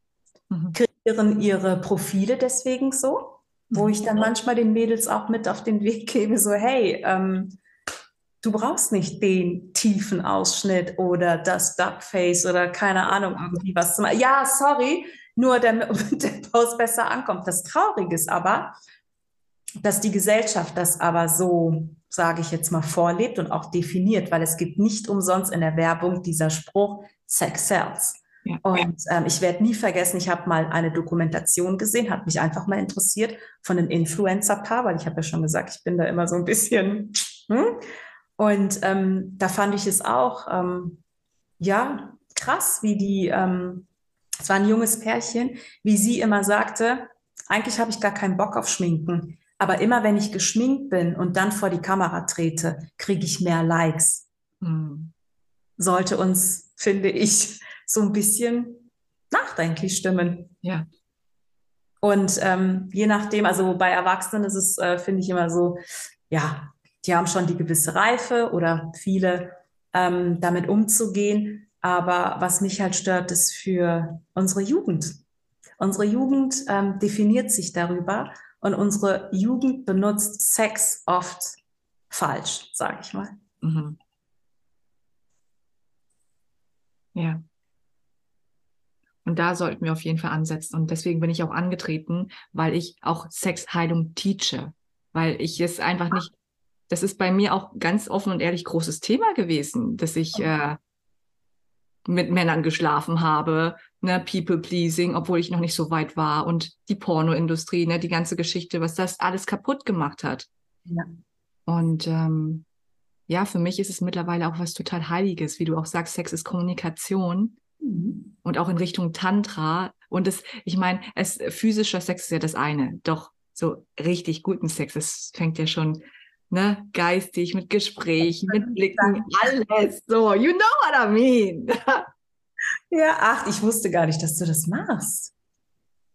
mhm. kreieren ihre Profile deswegen so, wo mhm. ich dann manchmal den Mädels auch mit auf den Weg gebe, so hey, ähm, du brauchst nicht den tiefen Ausschnitt oder das Duckface oder keine Ahnung, irgendwie was zu machen. Ja, sorry, nur damit der Post besser ankommt. Das Traurige ist aber, dass die Gesellschaft das aber so, sage ich jetzt mal, vorlebt und auch definiert, weil es gibt nicht umsonst in der Werbung dieser Spruch, Sex sells. Ja. Und ähm, ich werde nie vergessen, ich habe mal eine Dokumentation gesehen, hat mich einfach mal interessiert von einem Influencer-Paar, weil ich habe ja schon gesagt, ich bin da immer so ein bisschen, hm? Und ähm, da fand ich es auch, ähm, ja, krass, wie die, ähm, es war ein junges Pärchen, wie sie immer sagte, eigentlich habe ich gar keinen Bock auf Schminken. Aber immer wenn ich geschminkt bin und dann vor die Kamera trete, kriege ich mehr Likes. Hm. Sollte uns, finde ich, so ein bisschen nachdenklich stimmen. Ja. Und ähm, je nachdem, also bei Erwachsenen ist es, äh, finde ich immer so, ja, die haben schon die gewisse Reife oder viele ähm, damit umzugehen. Aber was mich halt stört, ist für unsere Jugend. Unsere Jugend ähm, definiert sich darüber und unsere Jugend benutzt Sex oft falsch, sage ich mal. Mhm. Ja. Und da sollten wir auf jeden Fall ansetzen. Und deswegen bin ich auch angetreten, weil ich auch Sexheilung teache. Weil ich es einfach nicht das ist bei mir auch ganz offen und ehrlich großes Thema gewesen, dass ich äh, mit Männern geschlafen habe, ne, People-Pleasing, obwohl ich noch nicht so weit war und die Pornoindustrie, ne, die ganze Geschichte, was das alles kaputt gemacht hat. Ja. Und ähm, ja, für mich ist es mittlerweile auch was total Heiliges, wie du auch sagst, Sex ist Kommunikation mhm. und auch in Richtung Tantra. Und es, ich meine, es physischer Sex ist ja das eine, doch so richtig guten Sex, es fängt ja schon ne, geistig, mit Gesprächen, mit Blicken, alles so. You know what I mean. ja, ach, ich wusste gar nicht, dass du das machst.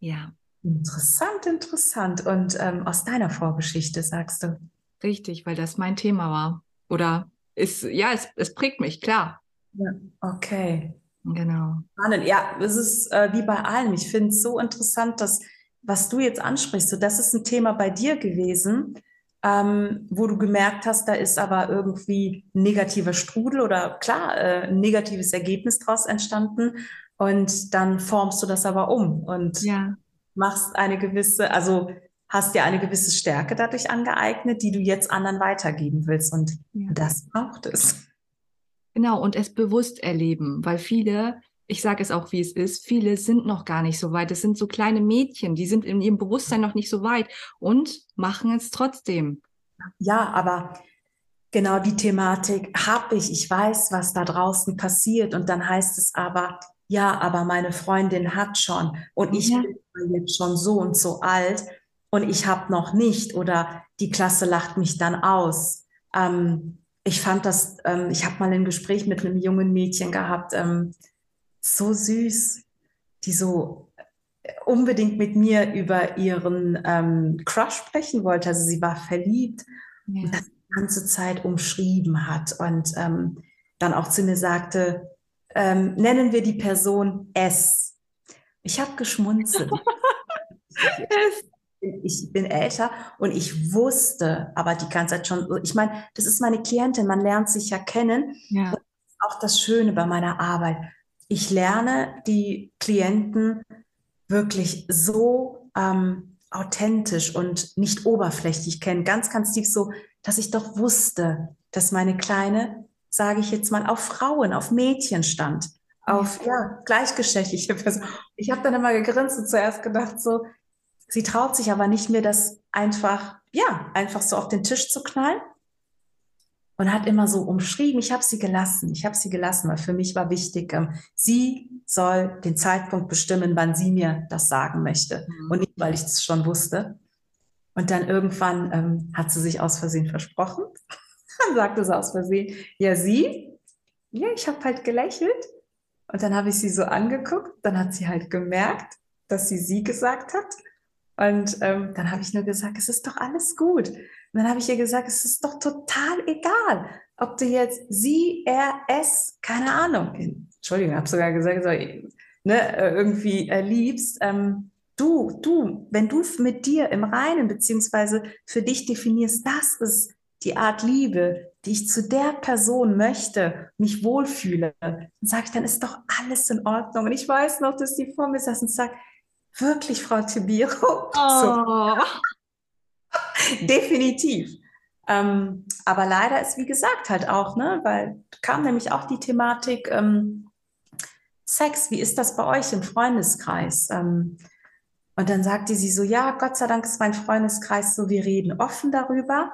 Ja. Interessant, interessant. Und ähm, aus deiner Vorgeschichte sagst du. Richtig, weil das mein Thema war. Oder ist, ja, es, es prägt mich, klar. Ja, okay. Genau. Ja, es ist äh, wie bei allem. Ich finde es so interessant, dass, was du jetzt ansprichst, so, das ist ein Thema bei dir gewesen, ähm, wo du gemerkt hast, da ist aber irgendwie ein negativer Strudel oder klar, äh, ein negatives Ergebnis daraus entstanden. Und dann formst du das aber um und ja. machst eine gewisse, also hast dir eine gewisse Stärke dadurch angeeignet, die du jetzt anderen weitergeben willst. Und ja. das braucht es. Genau, und es bewusst erleben, weil viele ich sage es auch, wie es ist, viele sind noch gar nicht so weit. Es sind so kleine Mädchen, die sind in ihrem Bewusstsein noch nicht so weit und machen es trotzdem. Ja, aber genau die Thematik habe ich. Ich weiß, was da draußen passiert. Und dann heißt es aber, ja, aber meine Freundin hat schon und ich ja. bin jetzt schon so und so alt und ich habe noch nicht oder die Klasse lacht mich dann aus. Ähm, ich fand das, ähm, ich habe mal ein Gespräch mit einem jungen Mädchen gehabt, ähm, so süß, die so unbedingt mit mir über ihren ähm, Crush sprechen wollte. Also sie war verliebt ja. und das die ganze Zeit umschrieben hat und ähm, dann auch zu mir sagte, ähm, nennen wir die Person S. Ich habe geschmunzelt. ich bin älter und ich wusste aber die ganze Zeit schon, ich meine, das ist meine Klientin, man lernt sich ja kennen. Ja. Das ist auch das Schöne bei meiner Arbeit ich lerne die Klienten wirklich so ähm, authentisch und nicht oberflächlich kennen, ganz, ganz tief so, dass ich doch wusste, dass meine Kleine, sage ich jetzt mal, auf Frauen, auf Mädchen stand, auf ja, gleichgeschlechtliche Personen. Ich habe dann immer gegrinst und zuerst gedacht, so, sie traut sich aber nicht mehr, das einfach, ja, einfach so auf den Tisch zu knallen, und hat immer so umschrieben, ich habe sie gelassen, ich habe sie gelassen, weil für mich war wichtig, ähm, sie soll den Zeitpunkt bestimmen, wann sie mir das sagen möchte mhm. und nicht, weil ich es schon wusste. Und dann irgendwann ähm, hat sie sich aus Versehen versprochen. dann sagte sie aus Versehen, ja, sie? Ja, ich habe halt gelächelt. Und dann habe ich sie so angeguckt. Dann hat sie halt gemerkt, dass sie sie gesagt hat. Und ähm, dann habe ich nur gesagt, es ist doch alles gut. Und dann habe ich ihr gesagt, es ist doch total egal, ob du jetzt sie, er, es, keine Ahnung, Entschuldigung, habe sogar gesagt, so, ne, äh, irgendwie äh, liebst. Ähm, du, du, wenn du mit dir im Reinen beziehungsweise für dich definierst, das ist die Art Liebe, die ich zu der Person möchte, mich wohlfühle, dann sage ich, dann ist doch alles in Ordnung. Und ich weiß noch, dass die vor mir saß und sagt, wirklich, Frau Tibiro? Oh. So. Definitiv. Ähm, aber leider ist, wie gesagt, halt auch, ne, weil kam nämlich auch die Thematik ähm, Sex, wie ist das bei euch im Freundeskreis? Ähm, und dann sagte sie so, ja, Gott sei Dank ist mein Freundeskreis so, wir reden offen darüber,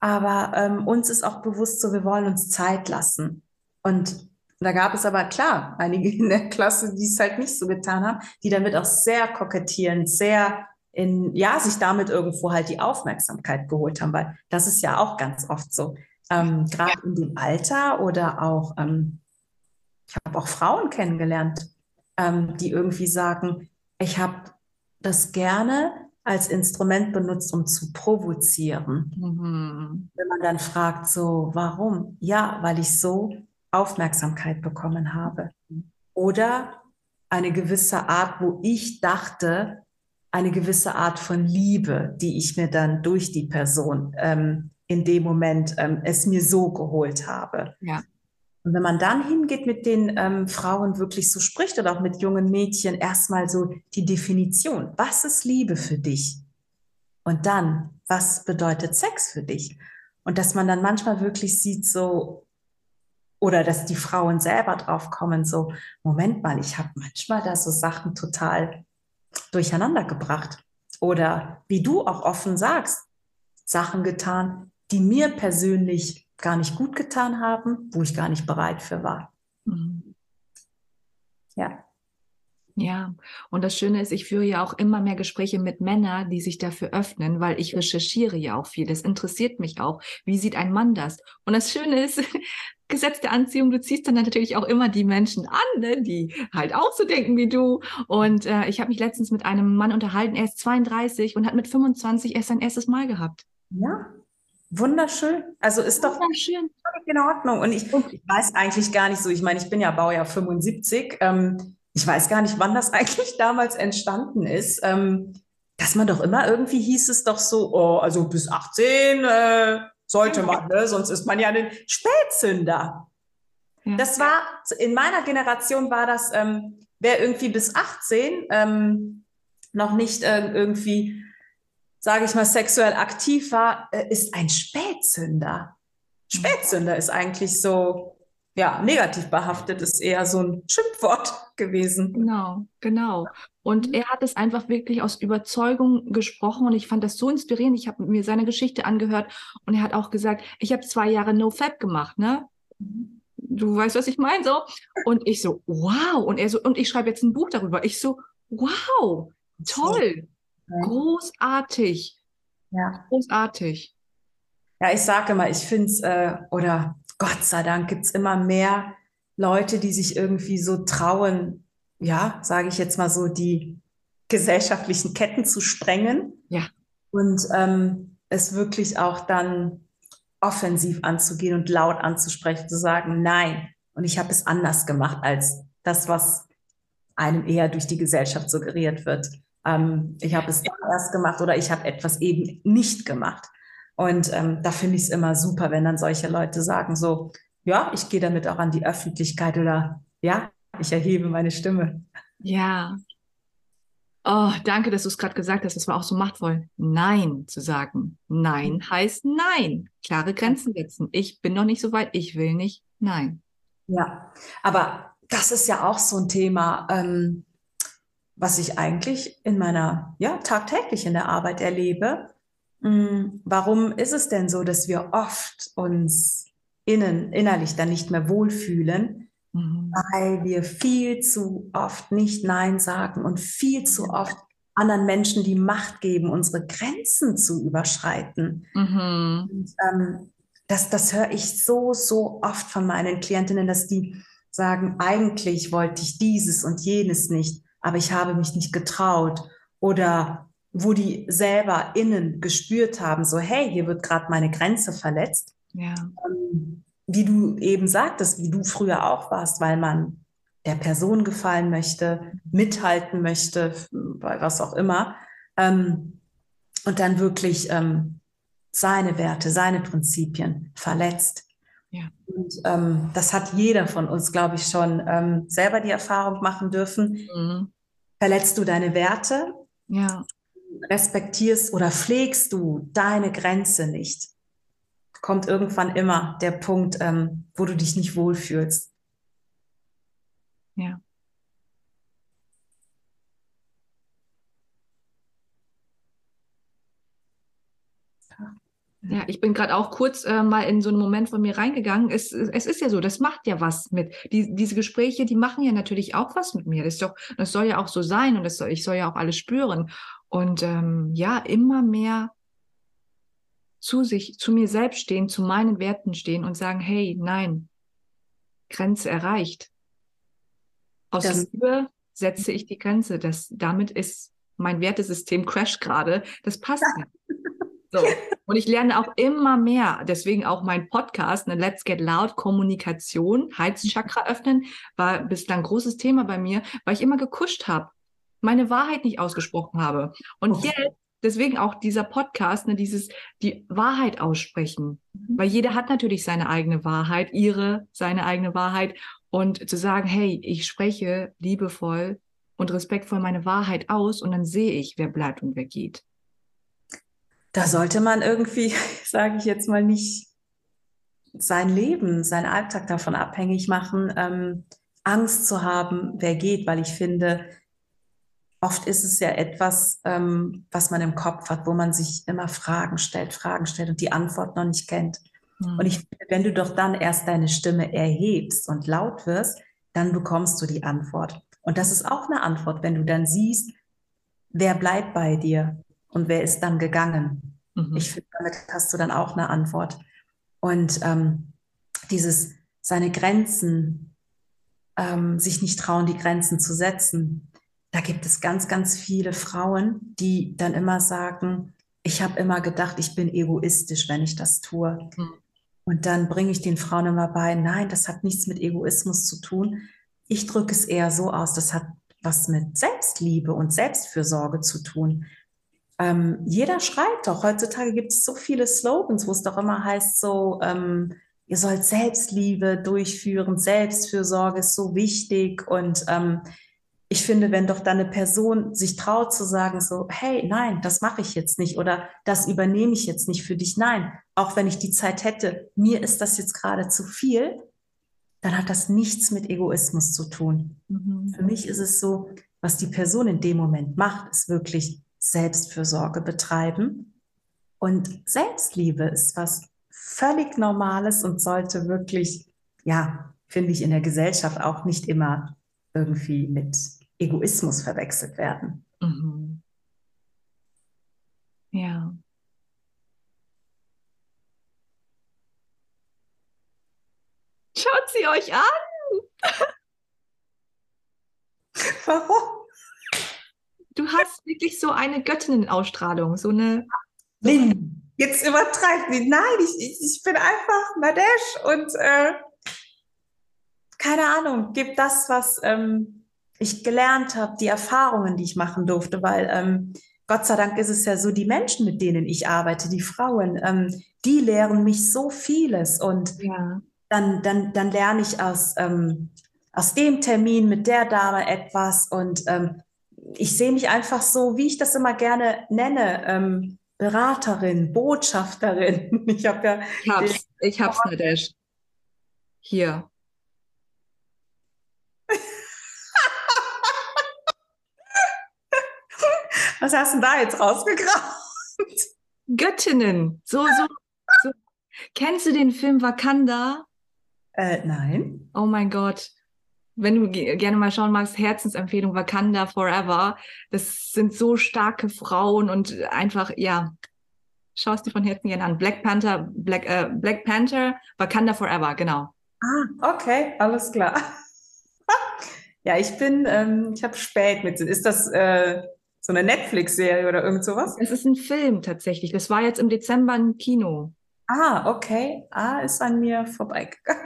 aber ähm, uns ist auch bewusst so, wir wollen uns Zeit lassen. Und da gab es aber klar einige in der Klasse, die es halt nicht so getan haben, die damit auch sehr kokettieren, sehr in, ja, sich damit irgendwo halt die Aufmerksamkeit geholt haben, weil das ist ja auch ganz oft so. Ähm, Gerade in dem Alter oder auch, ähm, ich habe auch Frauen kennengelernt, ähm, die irgendwie sagen, ich habe das gerne als Instrument benutzt, um zu provozieren. Mhm. Wenn man dann fragt, so, warum? Ja, weil ich so Aufmerksamkeit bekommen habe. Oder eine gewisse Art, wo ich dachte, eine gewisse Art von Liebe, die ich mir dann durch die Person ähm, in dem Moment ähm, es mir so geholt habe. Ja. Und wenn man dann hingeht mit den ähm, Frauen wirklich so spricht oder auch mit jungen Mädchen, erstmal so die Definition, was ist Liebe für dich? Und dann, was bedeutet Sex für dich? Und dass man dann manchmal wirklich sieht, so, oder dass die Frauen selber drauf kommen, so, Moment mal, ich habe manchmal da so Sachen total durcheinander gebracht. Oder wie du auch offen sagst, Sachen getan, die mir persönlich gar nicht gut getan haben, wo ich gar nicht bereit für war. Mhm. Ja. Ja, und das Schöne ist, ich führe ja auch immer mehr Gespräche mit Männern, die sich dafür öffnen, weil ich recherchiere ja auch viel. Das interessiert mich auch. Wie sieht ein Mann das? Und das Schöne ist, Gesetz der Anziehung, du ziehst dann natürlich auch immer die Menschen an, ne, die halt auch so denken wie du. Und äh, ich habe mich letztens mit einem Mann unterhalten, er ist 32 und hat mit 25 erst sein erstes Mal gehabt. Ja, wunderschön. Also ist doch in Ordnung. Und ich, ich, weiß eigentlich gar nicht so, ich meine, ich bin ja Baujahr 75. Ähm, ich weiß gar nicht, wann das eigentlich damals entstanden ist. Ähm, dass man doch immer irgendwie hieß es doch so, oh, also bis 18 äh, sollte man, ne? sonst ist man ja ein Spätzünder. Ja. Das war, in meiner Generation war das, ähm, wer irgendwie bis 18 ähm, noch nicht äh, irgendwie, sage ich mal, sexuell aktiv war, äh, ist ein Spätzünder. Spätzünder ist eigentlich so, ja, negativ behaftet ist eher so ein Schimpfwort gewesen. Genau, genau. Und mhm. er hat es einfach wirklich aus Überzeugung gesprochen und ich fand das so inspirierend. Ich habe mir seine Geschichte angehört und er hat auch gesagt, ich habe zwei Jahre NoFap gemacht, ne? Du weißt, was ich meine, so. Und ich so, wow. Und er so, und ich schreibe jetzt ein Buch darüber. Ich so, wow, toll, großartig, ja. großartig. Ja, ich sage immer, ich finde es, äh, oder Gott sei Dank gibt es immer mehr Leute, die sich irgendwie so trauen, ja, sage ich jetzt mal so, die gesellschaftlichen Ketten zu sprengen. Ja. Und ähm, es wirklich auch dann offensiv anzugehen und laut anzusprechen, zu sagen, nein. Und ich habe es anders gemacht als das, was einem eher durch die Gesellschaft suggeriert wird. Ähm, ich habe es erst gemacht oder ich habe etwas eben nicht gemacht. Und ähm, da finde ich es immer super, wenn dann solche Leute sagen, so, ja, ich gehe damit auch an die Öffentlichkeit oder ja, ich erhebe meine Stimme. Ja. Oh, danke, dass du es gerade gesagt hast. Das war auch so machtvoll. Nein zu sagen. Nein mhm. heißt Nein. Klare Grenzen setzen. Ich bin noch nicht so weit. Ich will nicht. Nein. Ja, aber das ist ja auch so ein Thema, ähm, was ich eigentlich in meiner, ja, tagtäglich in der Arbeit erlebe. Mm, warum ist es denn so, dass wir oft uns innen, innerlich dann nicht mehr wohlfühlen? Mhm. Weil wir viel zu oft nicht Nein sagen und viel zu oft anderen Menschen die Macht geben, unsere Grenzen zu überschreiten. Mhm. Und, ähm, das, das höre ich so, so oft von meinen Klientinnen, dass die sagen, eigentlich wollte ich dieses und jenes nicht, aber ich habe mich nicht getraut. Oder wo die selber innen gespürt haben, so hey, hier wird gerade meine Grenze verletzt. Ja. Ähm, wie du eben sagtest, wie du früher auch warst, weil man der Person gefallen möchte, mithalten möchte, was auch immer. Ähm, und dann wirklich ähm, seine Werte, seine Prinzipien verletzt. Ja. Und ähm, das hat jeder von uns, glaube ich, schon ähm, selber die Erfahrung machen dürfen. Mhm. Verletzt du deine Werte? Ja respektierst oder pflegst du deine Grenze nicht, kommt irgendwann immer der Punkt, ähm, wo du dich nicht wohlfühlst. Ja. Ja, ich bin gerade auch kurz äh, mal in so einen Moment von mir reingegangen. Es, es ist ja so, das macht ja was mit. Die, diese Gespräche, die machen ja natürlich auch was mit mir. Das, ist doch, das soll ja auch so sein und das soll, ich soll ja auch alles spüren. Und ähm, ja, immer mehr zu sich, zu mir selbst stehen, zu meinen Werten stehen und sagen, hey, nein, Grenze erreicht. Aus das Liebe setze ich die Grenze. Das, damit ist mein Wertesystem crash gerade. Das passt nicht. So. Und ich lerne auch immer mehr. Deswegen auch mein Podcast, eine Let's Get Loud Kommunikation, Heizchakra öffnen, war bislang großes Thema bei mir, weil ich immer gekuscht habe meine Wahrheit nicht ausgesprochen habe. Und okay. jetzt, deswegen auch dieser Podcast, ne, dieses, die Wahrheit aussprechen. Mhm. Weil jeder hat natürlich seine eigene Wahrheit, ihre, seine eigene Wahrheit. Und zu sagen, hey, ich spreche liebevoll und respektvoll meine Wahrheit aus und dann sehe ich, wer bleibt und wer geht. Da sollte man irgendwie, sage ich jetzt mal, nicht sein Leben, seinen Alltag davon abhängig machen, ähm, Angst zu haben, wer geht, weil ich finde, oft ist es ja etwas, ähm, was man im Kopf hat, wo man sich immer Fragen stellt, Fragen stellt und die Antwort noch nicht kennt. Mhm. Und ich finde, wenn du doch dann erst deine Stimme erhebst und laut wirst, dann bekommst du die Antwort. Und das ist auch eine Antwort, wenn du dann siehst, wer bleibt bei dir und wer ist dann gegangen. Mhm. Ich finde, damit hast du dann auch eine Antwort. Und ähm, dieses, seine Grenzen, ähm, sich nicht trauen, die Grenzen zu setzen, da gibt es ganz, ganz viele Frauen, die dann immer sagen, ich habe immer gedacht, ich bin egoistisch, wenn ich das tue. Mhm. Und dann bringe ich den Frauen immer bei, nein, das hat nichts mit Egoismus zu tun. Ich drücke es eher so aus, das hat was mit Selbstliebe und Selbstfürsorge zu tun. Ähm, jeder schreit doch. Heutzutage gibt es so viele Slogans, wo es doch immer heißt, so, ähm, ihr sollt Selbstliebe durchführen, Selbstfürsorge ist so wichtig und ähm, ich finde, wenn doch dann eine Person sich traut zu sagen, so, hey, nein, das mache ich jetzt nicht oder das übernehme ich jetzt nicht für dich, nein, auch wenn ich die Zeit hätte, mir ist das jetzt gerade zu viel, dann hat das nichts mit Egoismus zu tun. Mhm. Für mich ist es so, was die Person in dem Moment macht, ist wirklich Selbstfürsorge betreiben. Und Selbstliebe ist was völlig Normales und sollte wirklich, ja, finde ich, in der Gesellschaft auch nicht immer irgendwie mit Egoismus verwechselt werden. Mhm. Ja. Schaut sie euch an! Warum? Du hast wirklich so eine Göttinnenausstrahlung, so eine. Lynn, jetzt übertreibt nicht. Nein, ich, ich, ich bin einfach Nadesh und äh, keine Ahnung, gib das, was ähm, ich gelernt habe, die Erfahrungen, die ich machen durfte, weil ähm, Gott sei Dank ist es ja so, die Menschen, mit denen ich arbeite, die Frauen, ähm, die lehren mich so vieles und ja. dann, dann, dann lerne ich aus, ähm, aus dem Termin mit der Dame etwas und ähm, ich sehe mich einfach so, wie ich das immer gerne nenne, ähm, Beraterin, Botschafterin. Ich habe ja. Ich hab's, ich hab's. Hier. Was hast du da jetzt rausgekramt? Göttinnen. So, so, so. Kennst du den Film Wakanda? Äh, nein. Oh mein Gott. Wenn du gerne mal schauen magst, Herzensempfehlung Wakanda Forever. Das sind so starke Frauen und einfach, ja, schau es dir von Herzen gerne an. Black Panther, Black, äh, Black Panther, Wakanda Forever, genau. Ah, okay, alles klar. ja, ich bin, ähm, ich habe spät mit. Ist das äh, so eine Netflix-Serie oder irgend sowas? Es ist ein Film tatsächlich. Das war jetzt im Dezember im Kino. Ah, okay. Ah, ist an mir vorbeigegangen.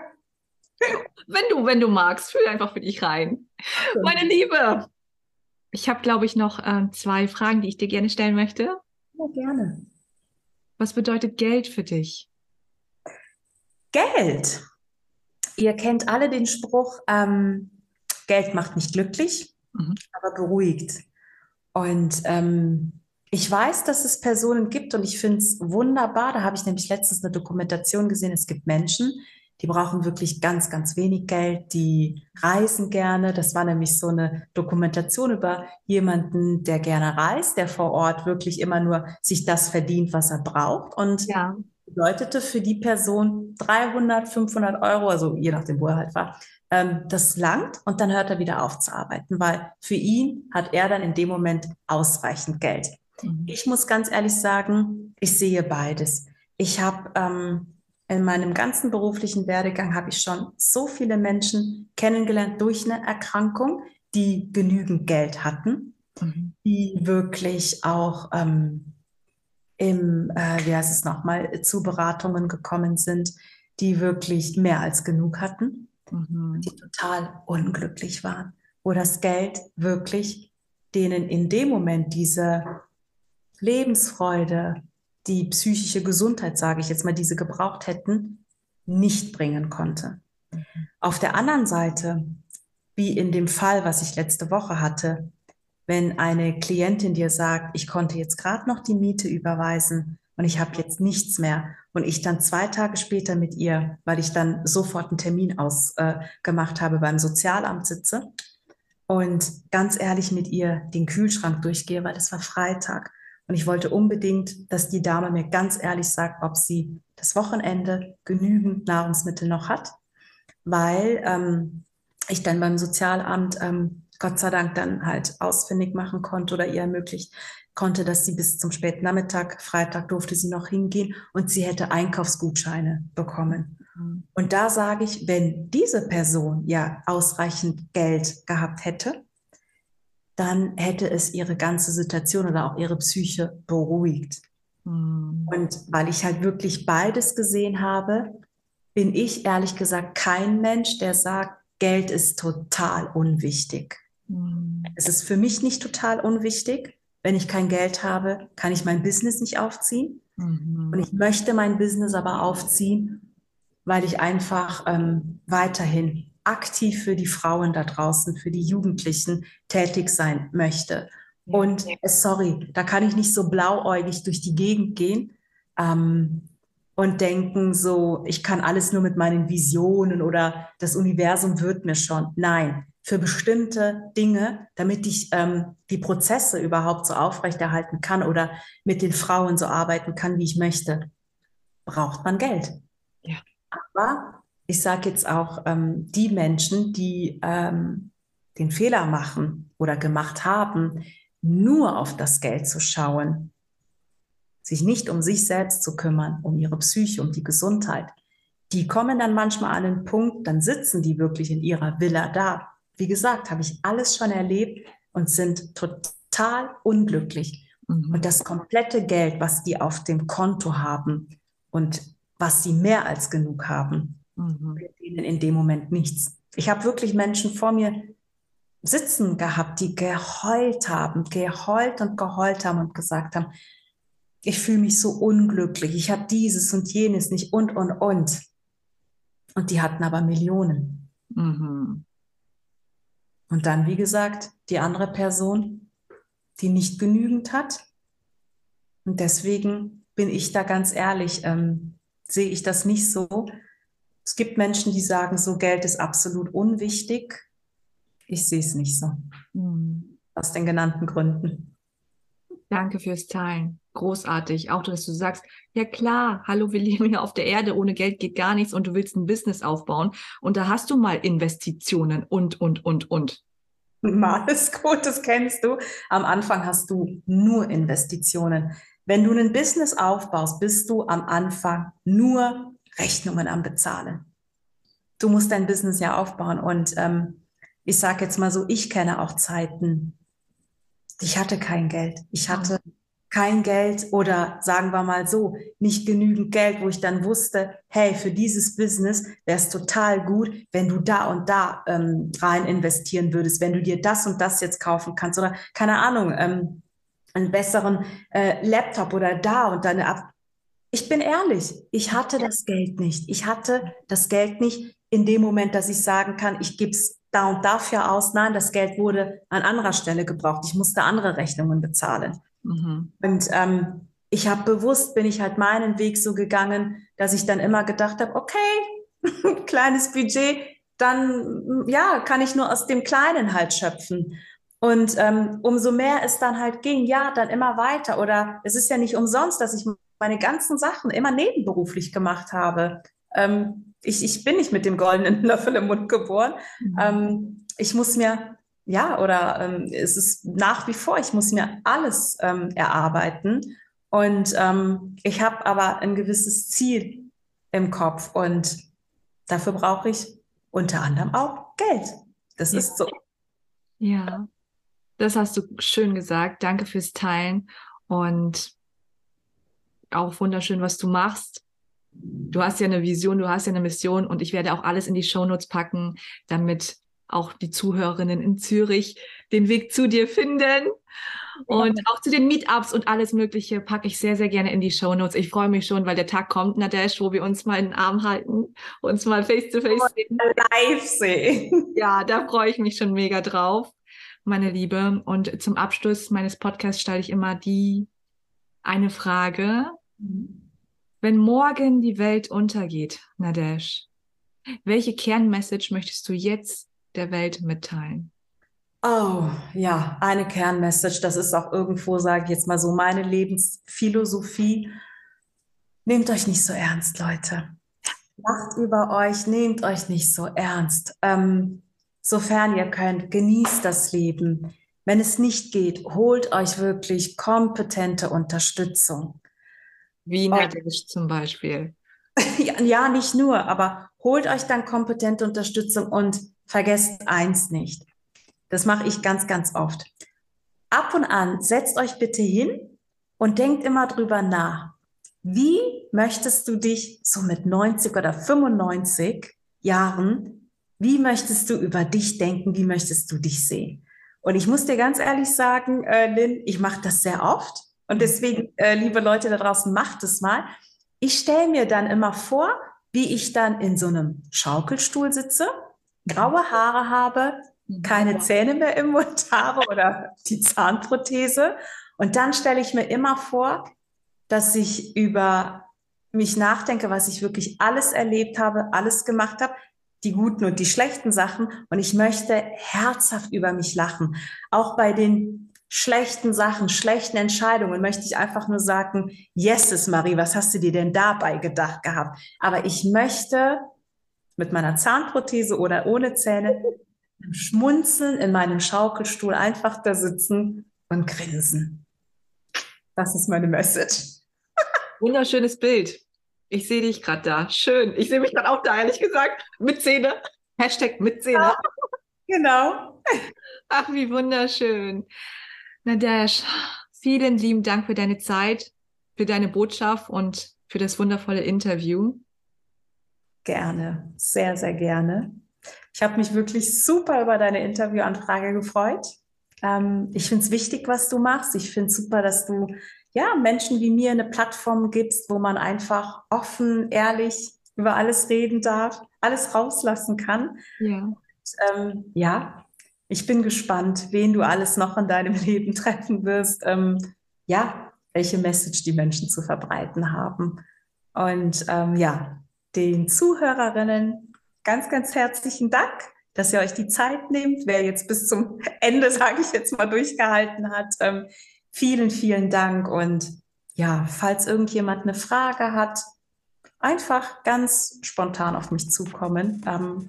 wenn du, wenn du magst, fühl einfach für dich rein. Okay. Meine Liebe, ich habe, glaube ich, noch äh, zwei Fragen, die ich dir gerne stellen möchte. Ja, gerne. Was bedeutet Geld für dich? Geld. Ihr kennt alle den Spruch, ähm, Geld macht nicht glücklich, mhm. aber beruhigt. Und ähm, ich weiß, dass es Personen gibt und ich finde es wunderbar. Da habe ich nämlich letztens eine Dokumentation gesehen. Es gibt Menschen, die brauchen wirklich ganz, ganz wenig Geld, die reisen gerne. Das war nämlich so eine Dokumentation über jemanden, der gerne reist, der vor Ort wirklich immer nur sich das verdient, was er braucht. Und ja. bedeutete für die Person 300, 500 Euro, also je nachdem, wo er halt war, ähm, das langt und dann hört er wieder auf zu arbeiten, weil für ihn hat er dann in dem Moment ausreichend Geld. Mhm. Ich muss ganz ehrlich sagen, ich sehe beides. Ich habe ähm, in meinem ganzen beruflichen Werdegang habe ich schon so viele Menschen kennengelernt durch eine Erkrankung, die genügend Geld hatten, mhm. die wirklich auch ähm, im, äh, wie heißt es nochmal, zu Beratungen gekommen sind, die wirklich mehr als genug hatten mhm. die total unglücklich waren, wo das Geld wirklich denen in dem Moment diese Lebensfreude, die psychische Gesundheit, sage ich jetzt mal, diese gebraucht hätten, nicht bringen konnte. Mhm. Auf der anderen Seite, wie in dem Fall, was ich letzte Woche hatte, wenn eine Klientin dir sagt, ich konnte jetzt gerade noch die Miete überweisen und ich habe jetzt nichts mehr und ich dann zwei Tage später mit ihr, weil ich dann sofort einen Termin ausgemacht äh, habe, beim Sozialamt sitze und ganz ehrlich mit ihr den Kühlschrank durchgehe, weil es war Freitag. Und ich wollte unbedingt, dass die Dame mir ganz ehrlich sagt, ob sie das Wochenende genügend Nahrungsmittel noch hat, weil ähm, ich dann beim Sozialamt ähm, Gott sei Dank dann halt ausfindig machen konnte oder ihr ermöglicht, konnte, dass sie bis zum späten Nachmittag, Freitag durfte sie noch hingehen und sie hätte Einkaufsgutscheine bekommen. Mhm. Und da sage ich, wenn diese Person ja ausreichend Geld gehabt hätte, dann hätte es ihre ganze Situation oder auch ihre Psyche beruhigt. Mhm. Und weil ich halt wirklich beides gesehen habe, bin ich ehrlich gesagt kein Mensch, der sagt, Geld ist total unwichtig. Mhm. Es ist für mich nicht total unwichtig, wenn ich kein Geld habe, kann ich mein Business nicht aufziehen. Mhm. Und ich möchte mein Business aber aufziehen, weil ich einfach ähm, weiterhin aktiv für die Frauen da draußen, für die Jugendlichen tätig sein möchte. Und äh, sorry, da kann ich nicht so blauäugig durch die Gegend gehen. Ähm, und denken so, ich kann alles nur mit meinen Visionen oder das Universum wird mir schon. Nein, für bestimmte Dinge, damit ich ähm, die Prozesse überhaupt so aufrechterhalten kann oder mit den Frauen so arbeiten kann, wie ich möchte, braucht man Geld. Ja. Aber ich sage jetzt auch, ähm, die Menschen, die ähm, den Fehler machen oder gemacht haben, nur auf das Geld zu schauen, sich nicht um sich selbst zu kümmern, um ihre Psyche, um die Gesundheit. Die kommen dann manchmal an einen Punkt, dann sitzen die wirklich in ihrer Villa da. Wie gesagt, habe ich alles schon erlebt und sind total unglücklich. Mhm. Und das komplette Geld, was die auf dem Konto haben und was sie mehr als genug haben, mhm. ihnen in dem Moment nichts. Ich habe wirklich Menschen vor mir sitzen gehabt, die geheult haben, geheult und geheult haben und gesagt haben, ich fühle mich so unglücklich, ich habe dieses und jenes nicht und, und, und. Und die hatten aber Millionen. Mhm. Und dann, wie gesagt, die andere Person, die nicht genügend hat. Und deswegen bin ich da ganz ehrlich, ähm, sehe ich das nicht so. Es gibt Menschen, die sagen, so Geld ist absolut unwichtig. Ich sehe es nicht so. Mhm. Aus den genannten Gründen. Danke fürs Teilen. Großartig. Auch, dass du sagst, ja klar, hallo, wir leben hier auf der Erde, ohne Geld geht gar nichts und du willst ein Business aufbauen. Und da hast du mal Investitionen und, und, und, und. Mal ist gut, das kennst du. Am Anfang hast du nur Investitionen. Wenn du ein Business aufbaust, bist du am Anfang nur Rechnungen am Bezahlen. Du musst dein Business ja aufbauen. Und ähm, ich sage jetzt mal so, ich kenne auch Zeiten, ich hatte kein Geld. Ich hatte kein Geld oder sagen wir mal so, nicht genügend Geld, wo ich dann wusste, hey, für dieses Business wäre es total gut, wenn du da und da ähm, rein investieren würdest, wenn du dir das und das jetzt kaufen kannst oder keine Ahnung, ähm, einen besseren äh, Laptop oder da und deine Ab ich bin ehrlich, ich hatte das Geld nicht. Ich hatte das Geld nicht in dem Moment, dass ich sagen kann, ich gebe es da und dafür aus. Nein, das Geld wurde an anderer Stelle gebraucht. Ich musste andere Rechnungen bezahlen. Mhm. Und ähm, ich habe bewusst, bin ich halt meinen Weg so gegangen, dass ich dann immer gedacht habe, okay, kleines Budget, dann ja, kann ich nur aus dem Kleinen halt schöpfen. Und ähm, umso mehr es dann halt ging, ja, dann immer weiter. Oder es ist ja nicht umsonst, dass ich meine ganzen Sachen immer nebenberuflich gemacht habe. Ähm, ich, ich bin nicht mit dem goldenen Löffel im Mund geboren. Mhm. Ähm, ich muss mir, ja, oder ähm, es ist nach wie vor, ich muss mir alles ähm, erarbeiten. Und ähm, ich habe aber ein gewisses Ziel im Kopf und dafür brauche ich unter anderem auch Geld. Das ja. ist so. Ja, das hast du schön gesagt. Danke fürs Teilen und auch wunderschön, was du machst du hast ja eine Vision, du hast ja eine Mission und ich werde auch alles in die Shownotes packen, damit auch die Zuhörerinnen in Zürich den Weg zu dir finden. Und auch zu den Meetups und alles Mögliche packe ich sehr, sehr gerne in die Shownotes. Ich freue mich schon, weil der Tag kommt, Nadesh, wo wir uns mal in den Arm halten, uns mal face to face sehen. Live sehen. Ja, da freue ich mich schon mega drauf, meine Liebe. Und zum Abschluss meines Podcasts stelle ich immer die eine Frage. Mhm wenn morgen die Welt untergeht, Nadesh, welche Kernmessage möchtest du jetzt der Welt mitteilen? Oh, ja, eine Kernmessage. Das ist auch irgendwo, sage ich jetzt mal so, meine Lebensphilosophie. Nehmt euch nicht so ernst, Leute. Lacht über euch, nehmt euch nicht so ernst. Ähm, sofern ihr könnt, genießt das Leben. Wenn es nicht geht, holt euch wirklich kompetente Unterstützung. Wie Netflix zum Beispiel. Ja, ja, nicht nur, aber holt euch dann kompetente Unterstützung und vergesst eins nicht. Das mache ich ganz, ganz oft. Ab und an setzt euch bitte hin und denkt immer drüber nach. Wie möchtest du dich so mit 90 oder 95 Jahren, wie möchtest du über dich denken? Wie möchtest du dich sehen? Und ich muss dir ganz ehrlich sagen, äh, Lynn, ich mache das sehr oft. Und deswegen, äh, liebe Leute da draußen, macht es mal. Ich stelle mir dann immer vor, wie ich dann in so einem Schaukelstuhl sitze, graue Haare habe, keine Zähne mehr im Mund habe oder die Zahnprothese. Und dann stelle ich mir immer vor, dass ich über mich nachdenke, was ich wirklich alles erlebt habe, alles gemacht habe, die guten und die schlechten Sachen. Und ich möchte herzhaft über mich lachen. Auch bei den schlechten Sachen, schlechten Entscheidungen möchte ich einfach nur sagen, yeses, Marie, was hast du dir denn dabei gedacht gehabt? Aber ich möchte mit meiner Zahnprothese oder ohne Zähne schmunzeln in meinem Schaukelstuhl einfach da sitzen und grinsen. Das ist meine Message. Wunderschönes Bild. Ich sehe dich gerade da. Schön. Ich sehe mich dann auch da, ehrlich gesagt. Mit Zähne. Hashtag mit Zähne. Ja, genau. Ach, wie wunderschön. Nadesh, vielen lieben Dank für deine Zeit, für deine Botschaft und für das wundervolle Interview. Gerne, sehr, sehr gerne. Ich habe mich wirklich super über deine Interviewanfrage gefreut. Ähm, ich finde es wichtig, was du machst. Ich finde es super, dass du ja, Menschen wie mir eine Plattform gibst, wo man einfach offen, ehrlich über alles reden darf, alles rauslassen kann. Ja. Und, ähm, ja, ich bin gespannt, wen du alles noch in deinem Leben treffen wirst. Ähm, ja, welche Message die Menschen zu verbreiten haben. Und ähm, ja, den Zuhörerinnen ganz, ganz herzlichen Dank, dass ihr euch die Zeit nehmt. Wer jetzt bis zum Ende, sage ich jetzt mal, durchgehalten hat, ähm, Vielen, vielen Dank. Und ja, falls irgendjemand eine Frage hat, einfach ganz spontan auf mich zukommen. Ähm,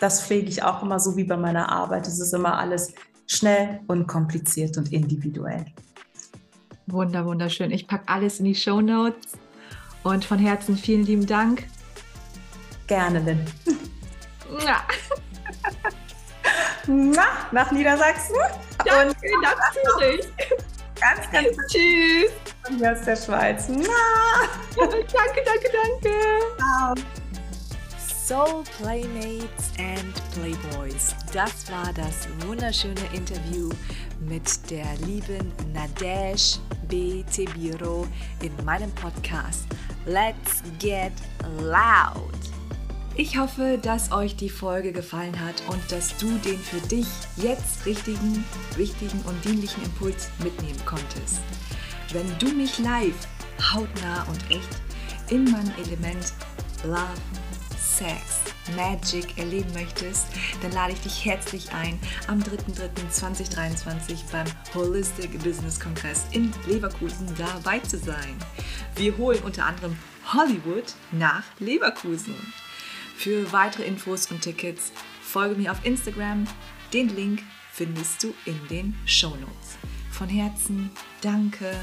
das pflege ich auch immer so wie bei meiner Arbeit. Es ist immer alles schnell, unkompliziert und individuell. Wunder, wunderschön. Ich packe alles in die Show Notes und von Herzen vielen lieben Dank. Gerne, Lynn. Ja. Nach Niedersachsen. Danke, und natürlich. Ganz, ganz Tschüss. Und hier aus der Schweiz. danke, danke, danke. Ciao. Soul Playmates and Playboys. Das war das wunderschöne Interview mit der lieben Nadesh B. Tebiro in meinem Podcast Let's Get Loud. Ich hoffe, dass euch die Folge gefallen hat und dass du den für dich jetzt richtigen, wichtigen und dienlichen Impuls mitnehmen konntest. Wenn du mich live, hautnah und echt in meinem Element Love, Sex, Magic erleben möchtest, dann lade ich dich herzlich ein, am 3.3.2023 beim Holistic Business Kongress in Leverkusen dabei zu sein. Wir holen unter anderem Hollywood nach Leverkusen. Für weitere Infos und Tickets folge mir auf Instagram. Den Link findest du in den Show Notes. Von Herzen danke,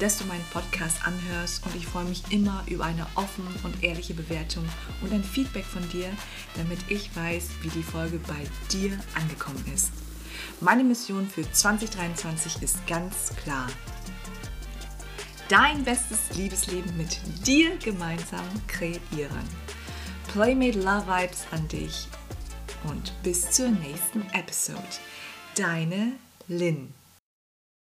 dass du meinen Podcast anhörst und ich freue mich immer über eine offene und ehrliche Bewertung und ein Feedback von dir, damit ich weiß, wie die Folge bei dir angekommen ist. Meine Mission für 2023 ist ganz klar. Dein bestes Liebesleben mit dir gemeinsam kreieren. Playmate Love Vibes an dich und bis zur nächsten Episode. Deine Lynn.